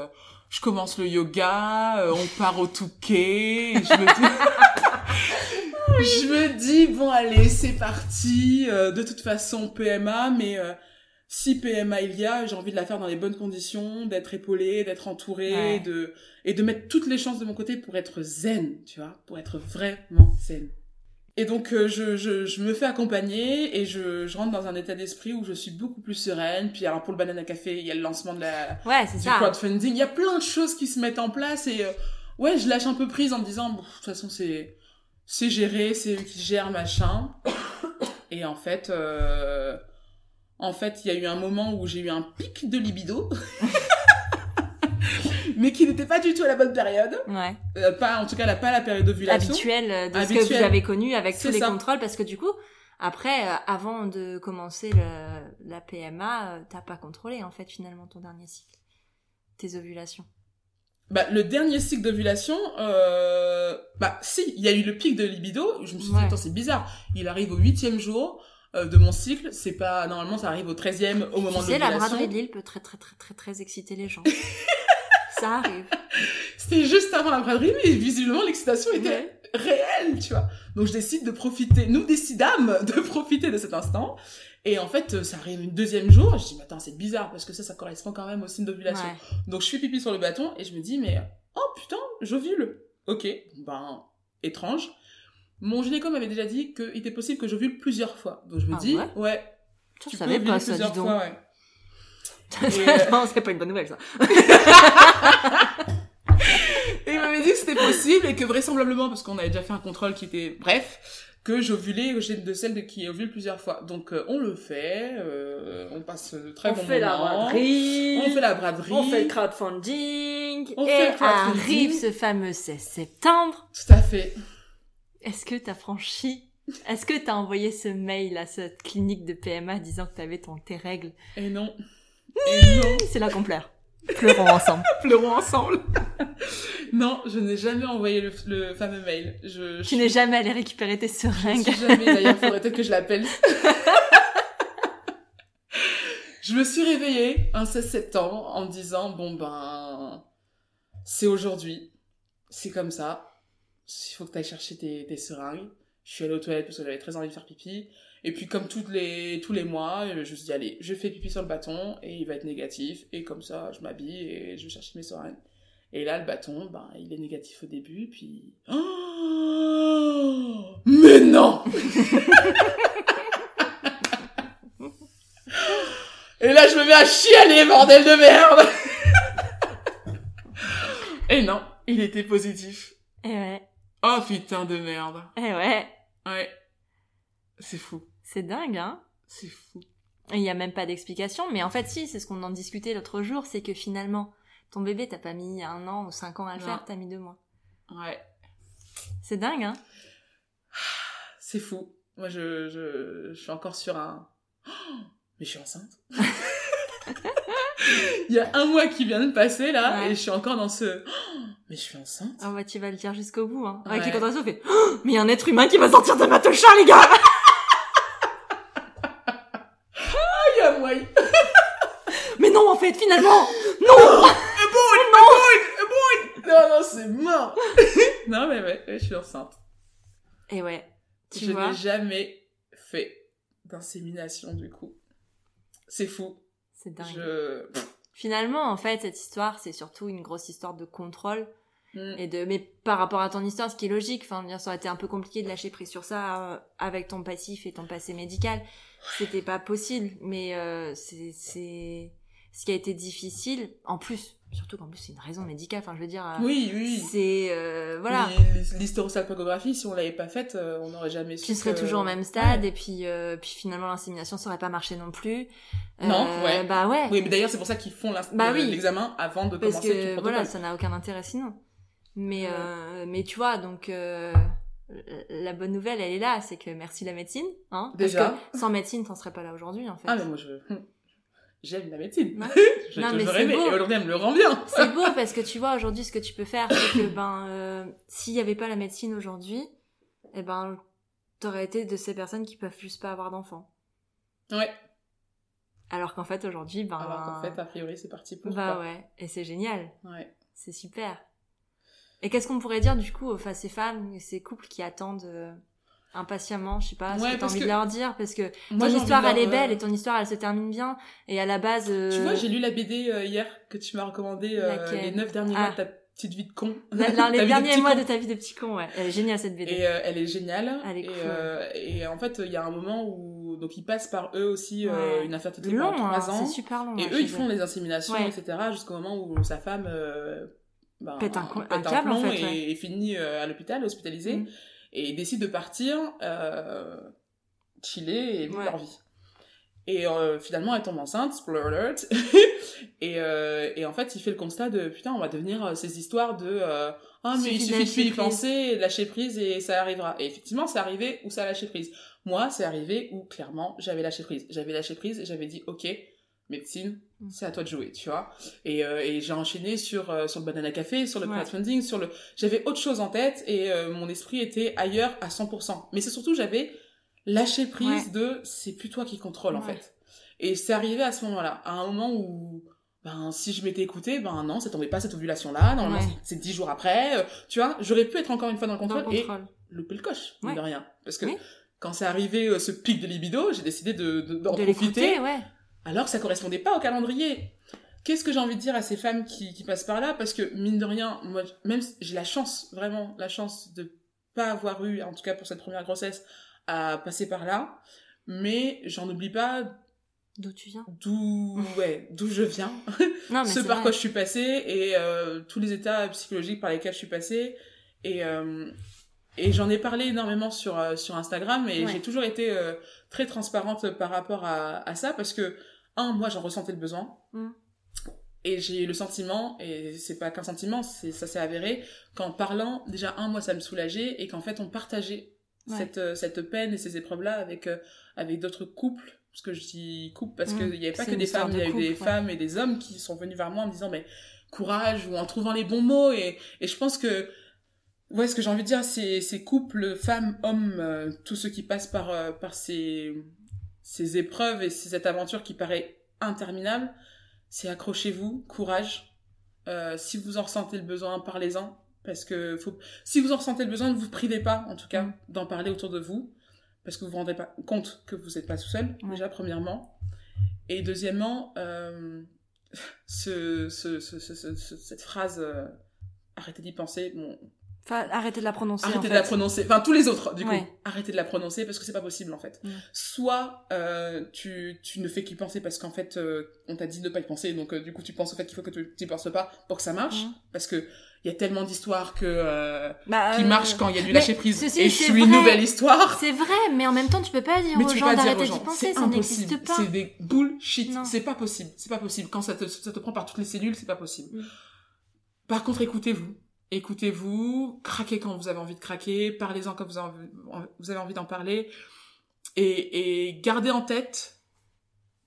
B: je commence le yoga on part au Touquet et je me dis (laughs) (laughs) je me dis bon allez c'est parti de toute façon PMA mais si PMA il y a j'ai envie de la faire dans les bonnes conditions d'être épaulée d'être entourée
A: Ouais.
B: de et de mettre toutes les chances de mon côté pour être zen tu vois pour être vraiment zen et donc euh, je, je, je me fais accompagner et je, je rentre dans un état d'esprit où je suis beaucoup plus sereine puis alors pour le banana café il y a le lancement de la
A: Ouais,
B: du
A: ça.
B: crowdfunding. Il y a plein de choses qui se mettent en place et euh, ouais, je lâche un peu prise en me disant, bon, de toute façon, c'est c'est géré, c'est eux qui gèrent machin. Et en fait, euh, en fait, il y a eu un moment où j'ai eu un pic de libido. (laughs) mais qui n'était pas du tout à la bonne période.
A: Ouais.
B: Euh, pas, en tout cas, la, pas la période d'ovulation.
A: Habituel euh, de ce que vous avez connu avec tous les
B: ça.
A: contrôles parce que du coup, après, euh, avant de commencer le, la PMA, euh, t'as pas contrôlé en fait finalement ton dernier cycle, tes ovulations.
B: Bah, le dernier cycle d'ovulation, bah si, il y a eu le pic de libido. Je me suis dit, attends, c'est bizarre. Il arrive au huitième jour euh, de mon cycle. C'est pas normalement, ça arrive au treizième au moment
A: tu
B: de
A: sais, la
B: l'ovulation.
A: braderie de Lille peut très très très très très exciter les gens. (laughs) ça arrive.
B: C'était juste avant la braderie, mais visiblement l'excitation était
A: Ouais.
B: réelle, tu vois. Donc je décide de profiter. Nous décidâmes (laughs) de profiter de cet instant. Et en fait, ça arrive une deuxième jour. Je dis, mais attends, c'est bizarre parce que ça, ça correspond quand même au signe d'ovulation.
A: Ouais.
B: Donc je fais pipi sur le bâton et je me dis mais oh putain j'ovule. Ok ben étrange. Mon gynéco m'avait déjà dit qu'il était possible que j'ovule plusieurs fois. Donc je me
A: Ah
B: dis
A: ouais
B: ouais.
A: Je
B: tu
A: savais pas ça, dis
B: plusieurs
A: donc.
B: fois, ouais. (laughs) Euh,
A: non, c'est pas une bonne nouvelle ça. (laughs)
B: Et il m'avait dit que c'était possible et que vraisemblablement parce qu'on avait déjà fait un contrôle qui était bref que j'ovulais j'ai de celle de qui ovule plusieurs fois. Donc euh, on le fait, euh, on passe de très
A: on
B: bon
A: fait la braderie.
B: On fait la braderie.
A: On fait le crowdfunding.
B: On
A: et
B: fait le crowdfunding.
A: arrive ce fameux 16 septembre.
B: Tout à fait.
A: Est-ce que t'as franchi? Est-ce que t'as envoyé ce mail à cette clinique de PMA disant que t'avais ton tes règles?
B: Et non. Et non.
A: C'est là qu'on pleure. Pleurons ensemble. (laughs)
B: pleurons ensemble. non, je n'ai jamais envoyé le, le fameux mail. Je,
A: Tu n'es jamais allé récupérer tes
B: je
A: seringues.
B: suis jamais. D'ailleurs, faudrait peut-être que je l'appelle. (laughs) je me suis réveillée un 16 septembre en me disant bon ben c'est aujourd'hui, c'est comme ça. Il faut que tu ailles chercher tes, seringues. Je suis allée aux toilettes parce que j'avais très envie de faire pipi. Et puis comme toutes les, tous les mois, je me suis dit allez, je fais pipi sur le bâton et il va être négatif. Et comme ça, je m'habille et je vais chercher mes seringues. Et là, le bâton, ben, il est négatif au début, puis... (gasps) Mais non Et là, je me mets à chialer, bordel de merde (laughs) Et non, il était positif.
A: Eh ouais.
B: Oh putain de merde.
A: Eh ouais.
B: Ouais. C'est fou.
A: C'est dingue, hein
B: C'est fou.
A: Il n'y a même pas d'explication, mais en fait, si, c'est ce qu'on en discutait l'autre jour, c'est que finalement, ton bébé, t'as pas mis un an ou cinq ans à le
B: Non.
A: faire, t'as mis deux mois.
B: Ouais.
A: C'est dingue, hein
B: C'est fou. Moi, je, je, je suis encore sur un... Oh, (gasps) mais je suis enceinte. (laughs) Il y a un mois qui vient de passer là, et je suis encore dans ce. Oh, mais je suis enceinte.
A: Ah bah tu vas le dire jusqu'au bout, hein. Avec
B: Ouais.
A: les contractions, fait Oh, mais il y a un être humain qui va sortir de ma tocha, les gars.
B: Il y a il-
A: mais non, en fait, finalement, non.
B: Non, non, c'est mort. (laughs) non, mais ouais, ouais, je suis enceinte.
A: Et ouais, tu
B: je n'ai jamais fait d'insémination du coup. C'est fou.
A: C'est dingue.
B: Je.
A: Finalement, en fait, cette histoire, c'est surtout une grosse histoire de contrôle
B: Mm.
A: et de. Mais par rapport à ton histoire, ce qui est logique. Enfin, bien, ça aurait été un peu compliqué de lâcher prise sur ça euh, avec ton passif et ton passé médical. C'était pas possible. Mais euh, c'est c'est ce qui a été difficile. En plus, surtout qu'en plus c'est une raison médicale. Enfin, je veux dire. euh,
B: Oui, oui.
A: C'est euh, voilà.
B: Mais L'hysterosalpingographie, si on l'avait pas faite, euh, on n'aurait jamais su.
A: Tu serais
B: que-
A: toujours au même stade
B: Ouais.
A: et puis euh, puis finalement l'insémination ça aurait pas marché non plus.
B: Non,
A: Euh,
B: ouais.
A: Bah ouais.
B: Oui, mais d'ailleurs, c'est pour ça qu'ils font
A: Bah
B: le-
A: oui.
B: l'examen avant de
A: Parce
B: commencer le
A: que
B: protocole.
A: voilà, ça n'a aucun intérêt sinon. Mais
B: Ouais.
A: mais tu vois, donc la bonne nouvelle, elle est là, c'est que merci la médecine, hein.
B: Déjà.
A: Parce que sans médecine, t'en serais pas là aujourd'hui, en fait.
B: Ah, mais moi, je. J'aime la médecine. (laughs)
A: Non,
B: te
A: mais beau.
B: et aujourd'hui, elle me le rend bien.
A: C'est beau parce que tu vois aujourd'hui ce que tu peux faire, c'est que ben euh, s'il y avait pas la médecine aujourd'hui, eh ben t'aurais été de ces personnes qui peuvent juste pas avoir d'enfants.
B: Ouais.
A: Alors qu'en fait aujourd'hui, ben
B: Alors qu'en fait, a priori, c'est parti pour.
A: bah
B: quoi.
A: ouais, et c'est génial.
B: Ouais.
A: C'est super. Et qu'est-ce qu'on pourrait dire du coup aux ces femmes, ces couples qui attendent euh, impatiemment, je sais pas, ce
B: Ouais,
A: que t'as envie
B: que
A: de leur dire parce que
B: Moi,
A: ton histoire elle est belle
B: euh,
A: et ton histoire elle se termine bien et à la base euh,
B: Tu vois, j'ai lu la BD euh, hier que tu m'as recommandé, euh, les neuf derniers
A: Ah.
B: mois de ta petite vie de con. (laughs)
A: la- (laughs)
B: Ta
A: les
B: de
A: derniers mois
B: con.
A: de ta vie de petit con, ouais. Elle est géniale cette BD.
B: Et euh, elle est géniale.
A: Elle est
B: et,
A: cool.
B: euh, et en fait, il y a un moment où donc ils passent par eux aussi euh,
A: Ouais.
B: une infertilité
A: long,
B: pendant
A: hein,
B: trois ans.
A: c'est super long.
B: Et
A: ouais,
B: eux, ils font les inséminations,
A: Ouais.
B: etc. jusqu'au moment où sa femme euh, ben,
A: Pète un co-
B: pète
A: un câble, en
B: plomb et, finit euh, à l'hôpital, hospitalisée.
A: Mm.
B: Et ils décident de partir, euh, chiller et vivre
A: Ouais.
B: leur vie. Et euh, finalement, elle tombe enceinte, spoiler alert. (laughs) et, euh, et en fait, il fait le constat de putain, on va devenir ces histoires de ah mais il
A: Suffit de
B: plus y penser, de lâcher prise et ça arrivera. Et effectivement, c'est arrivé où ça a lâché prise. Moi, c'est arrivé où clairement j'avais lâché prise. J'avais lâché prise et j'avais dit ok, médecine,
A: Mm.
B: c'est à toi de jouer, tu vois. Et, euh, et j'ai enchaîné sur euh, sur le banana café, sur le
A: Ouais.
B: crowdfunding, sur le. J'avais autre chose en tête et euh, mon esprit était ailleurs à 100%. Mais c'est surtout j'avais lâché prise
A: Ouais.
B: de c'est plus toi qui contrôle en fait. Et c'est arrivé à ce moment-là, à un moment où ben si je m'étais écoutée, ben non, ça tombait pas cette ovulation là, normalement c'est dix jours après, tu vois, j'aurais pu être encore une fois dans le
A: Dans
B: contrôle,
A: le
B: et louper le coche, de rien. Parce que
A: Oui.
B: quand c'est arrivé ce pic de libido, j'ai décidé de, de, profiter
A: ouais.
B: Alors que ça correspondait pas au calendrier. Qu'est-ce que j'ai envie de dire à ces femmes qui, qui passent par là? Parce que, mine de rien, moi, même si- j'ai la chance, vraiment, la chance de pas avoir eu, en tout cas pour cette première grossesse, à passer par là. Mais j'en oublie pas
A: D'où tu viens?
B: d'où (laughs) ouais, d'où je viens,
A: Non, mais
B: ce par
A: vrai.
B: quoi je suis passée et euh, tous les états psychologiques par lesquels je suis passée. Et, euh, et j'en ai parlé énormément sur, euh, sur Instagram et
A: Ouais.
B: j'ai toujours été très transparente par rapport à, à ça parce que, un, moi j'en ressentais le besoin.
A: Mm.
B: Et j'ai eu le sentiment, et c'est pas qu'un sentiment, c'est, ça s'est avéré, qu'en parlant, déjà, un, moi ça me soulageait et qu'en fait on partageait
A: Ouais.
B: cette, euh, cette peine et ces épreuves-là avec, euh, avec d'autres couples. Parce que je dis couple parce
A: Mm.
B: qu'il n'y avait pas que des femmes, il y a eu des
A: ouais.
B: femmes et des hommes qui sont venus vers moi en me disant mais courage ou en trouvant les bons mots et, et je pense que ouais ce que j'ai envie de dire c'est ces couples femmes hommes euh, tous ceux qui passent par euh, par ces ces épreuves et cette aventure qui paraît interminable c'est accrochez-vous courage Euh, si vous en ressentez le besoin parlez-en parce que faut si vous en ressentez le besoin ne vous privez pas en tout cas
A: Mm.
B: d'en parler autour de vous parce que vous vous rendrez pas compte que vous n'êtes pas tout seul
A: Ouais.
B: déjà premièrement et deuxièmement, euh, (laughs) ce, ce, ce, ce- ce- ce- cette phrase, euh, arrêtez d'y penser, bon,
A: Enfin, arrêtez de la prononcer.
B: arrêtez
A: en
B: de la prononcer, enfin tous les autres, du coup, arrêtez de la prononcer parce que c'est pas possible en fait.
A: Mm.
B: Soit euh, tu, tu ne fais qu'y penser parce qu'en fait euh, on t'a dit de ne pas y penser, donc euh, du coup tu penses au fait qu'il faut que tu n'y penses pas pour que ça marche,
A: Mm.
B: parce que il y a tellement d'histoires que euh,
A: Bah,
B: qui
A: euh,
B: marchent quand il y a du lâcher prise
A: ceci,
B: et je suis une nouvelle histoire.
A: C'est vrai, mais en même temps, tu peux pas dire
B: Mais
A: aux
B: tu peux
A: gens d'arrêter d'y penser, ça n'existe pas.
B: c'est des bullshit, c'est pas possible, c'est pas possible. Quand ça te, ça te prend par toutes les cellules, c'est pas possible.
A: Mm.
B: Par contre, écoutez-vous. Écoutez-vous, craquez quand vous avez envie de craquer, parlez-en quand vous avez envie, d'en parler, et, et gardez en tête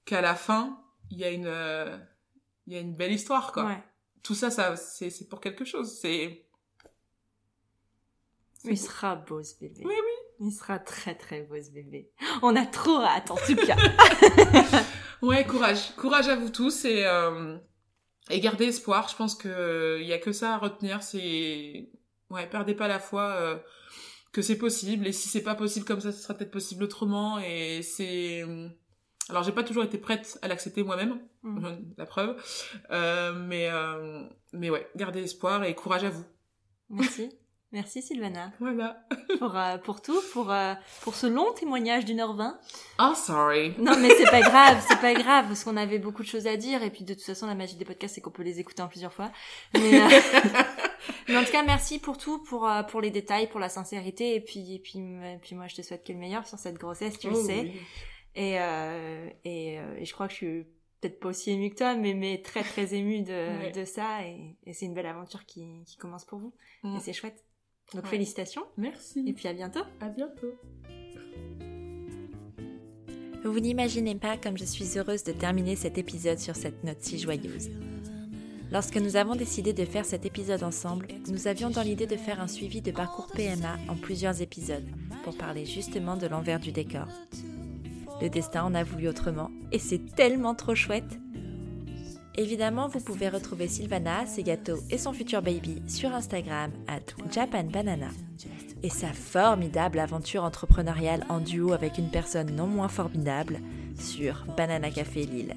B: qu'à la fin, il y a une, il y a une belle histoire, quoi.
D: Ouais.
B: Tout ça, ça, c'est, c'est pour quelque chose. C'est,
D: Il sera beau ce bébé.
B: Oui, oui.
D: Il sera très très beau ce bébé. On a trop hâte en tout cas. (laughs)
B: ouais, courage. Courage à vous tous et, euh, et gardez espoir. Je pense que il y a que ça à retenir. C'est, ouais, perdez pas la foi euh, que c'est possible. Et si c'est pas possible comme ça, ce sera peut-être possible autrement. Et c'est, alors j'ai pas toujours été prête à l'accepter moi-même,
D: Mm.
B: la preuve. Euh, mais, euh, mais ouais, gardez espoir et courage à vous.
D: Merci. (laughs) Merci Sylvana
B: Voilà. (laughs)
D: pour, euh, pour tout, pour, euh, pour ce long témoignage d'une heure vingt.
B: Oh, sorry.
D: Non mais c'est pas (laughs) grave, c'est pas grave parce qu'on avait beaucoup de choses à dire et puis de toute façon la magie des podcasts c'est qu'on peut les écouter en plusieurs fois. Mais, euh, (laughs) mais en tout cas merci pour tout, pour, euh, pour les détails, pour la sincérité et puis, et puis, et puis moi je te souhaite que le meilleur sur cette grossesse, tu le
B: Oh,
D: sais.
B: oui.
D: Et, euh, et, euh, et je crois que je suis peut-être pas aussi émue que toi, mais, mais très très émue de,
B: Ouais.
D: de ça. Et, et c'est une belle aventure qui, qui commence pour vous.
B: Mm.
D: Et c'est chouette. Donc
B: Ouais.
D: félicitations.
B: Merci.
D: Et puis à bientôt.
B: à bientôt.
A: Vous n'imaginez pas comme je suis heureuse de terminer cet épisode sur cette note si joyeuse. Lorsque nous avons décidé de faire cet épisode ensemble, nous avions dans l'idée de faire un suivi de parcours PMA en plusieurs épisodes pour parler justement de l'envers du décor. Le destin en a voulu autrement et c'est tellement trop chouette. Évidemment, vous pouvez retrouver Sylvana, ses gâteaux et son futur baby sur Instagram at japanbanana et sa formidable aventure entrepreneuriale en duo avec une personne non moins formidable sur Banana Café Lille.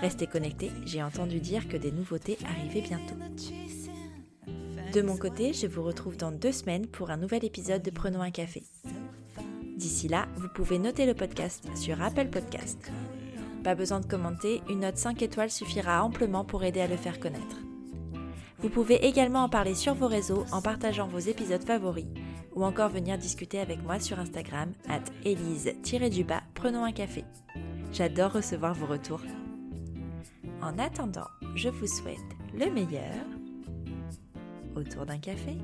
A: Restez connectés, j'ai entendu dire que des nouveautés arrivaient bientôt. De mon côté, je vous retrouve dans deux semaines pour un nouvel épisode de Prenons un café. D'ici là, vous pouvez noter le podcast sur Apple Podcast. Pas besoin de commenter, une note 5 étoiles suffira amplement pour aider à le faire connaître. Vous pouvez également en parler sur vos réseaux en partageant vos épisodes favoris ou encore venir discuter avec moi sur Instagram at elise-du-bas prenons un café. J'adore recevoir vos retours. En attendant, je vous souhaite le meilleur autour d'un café.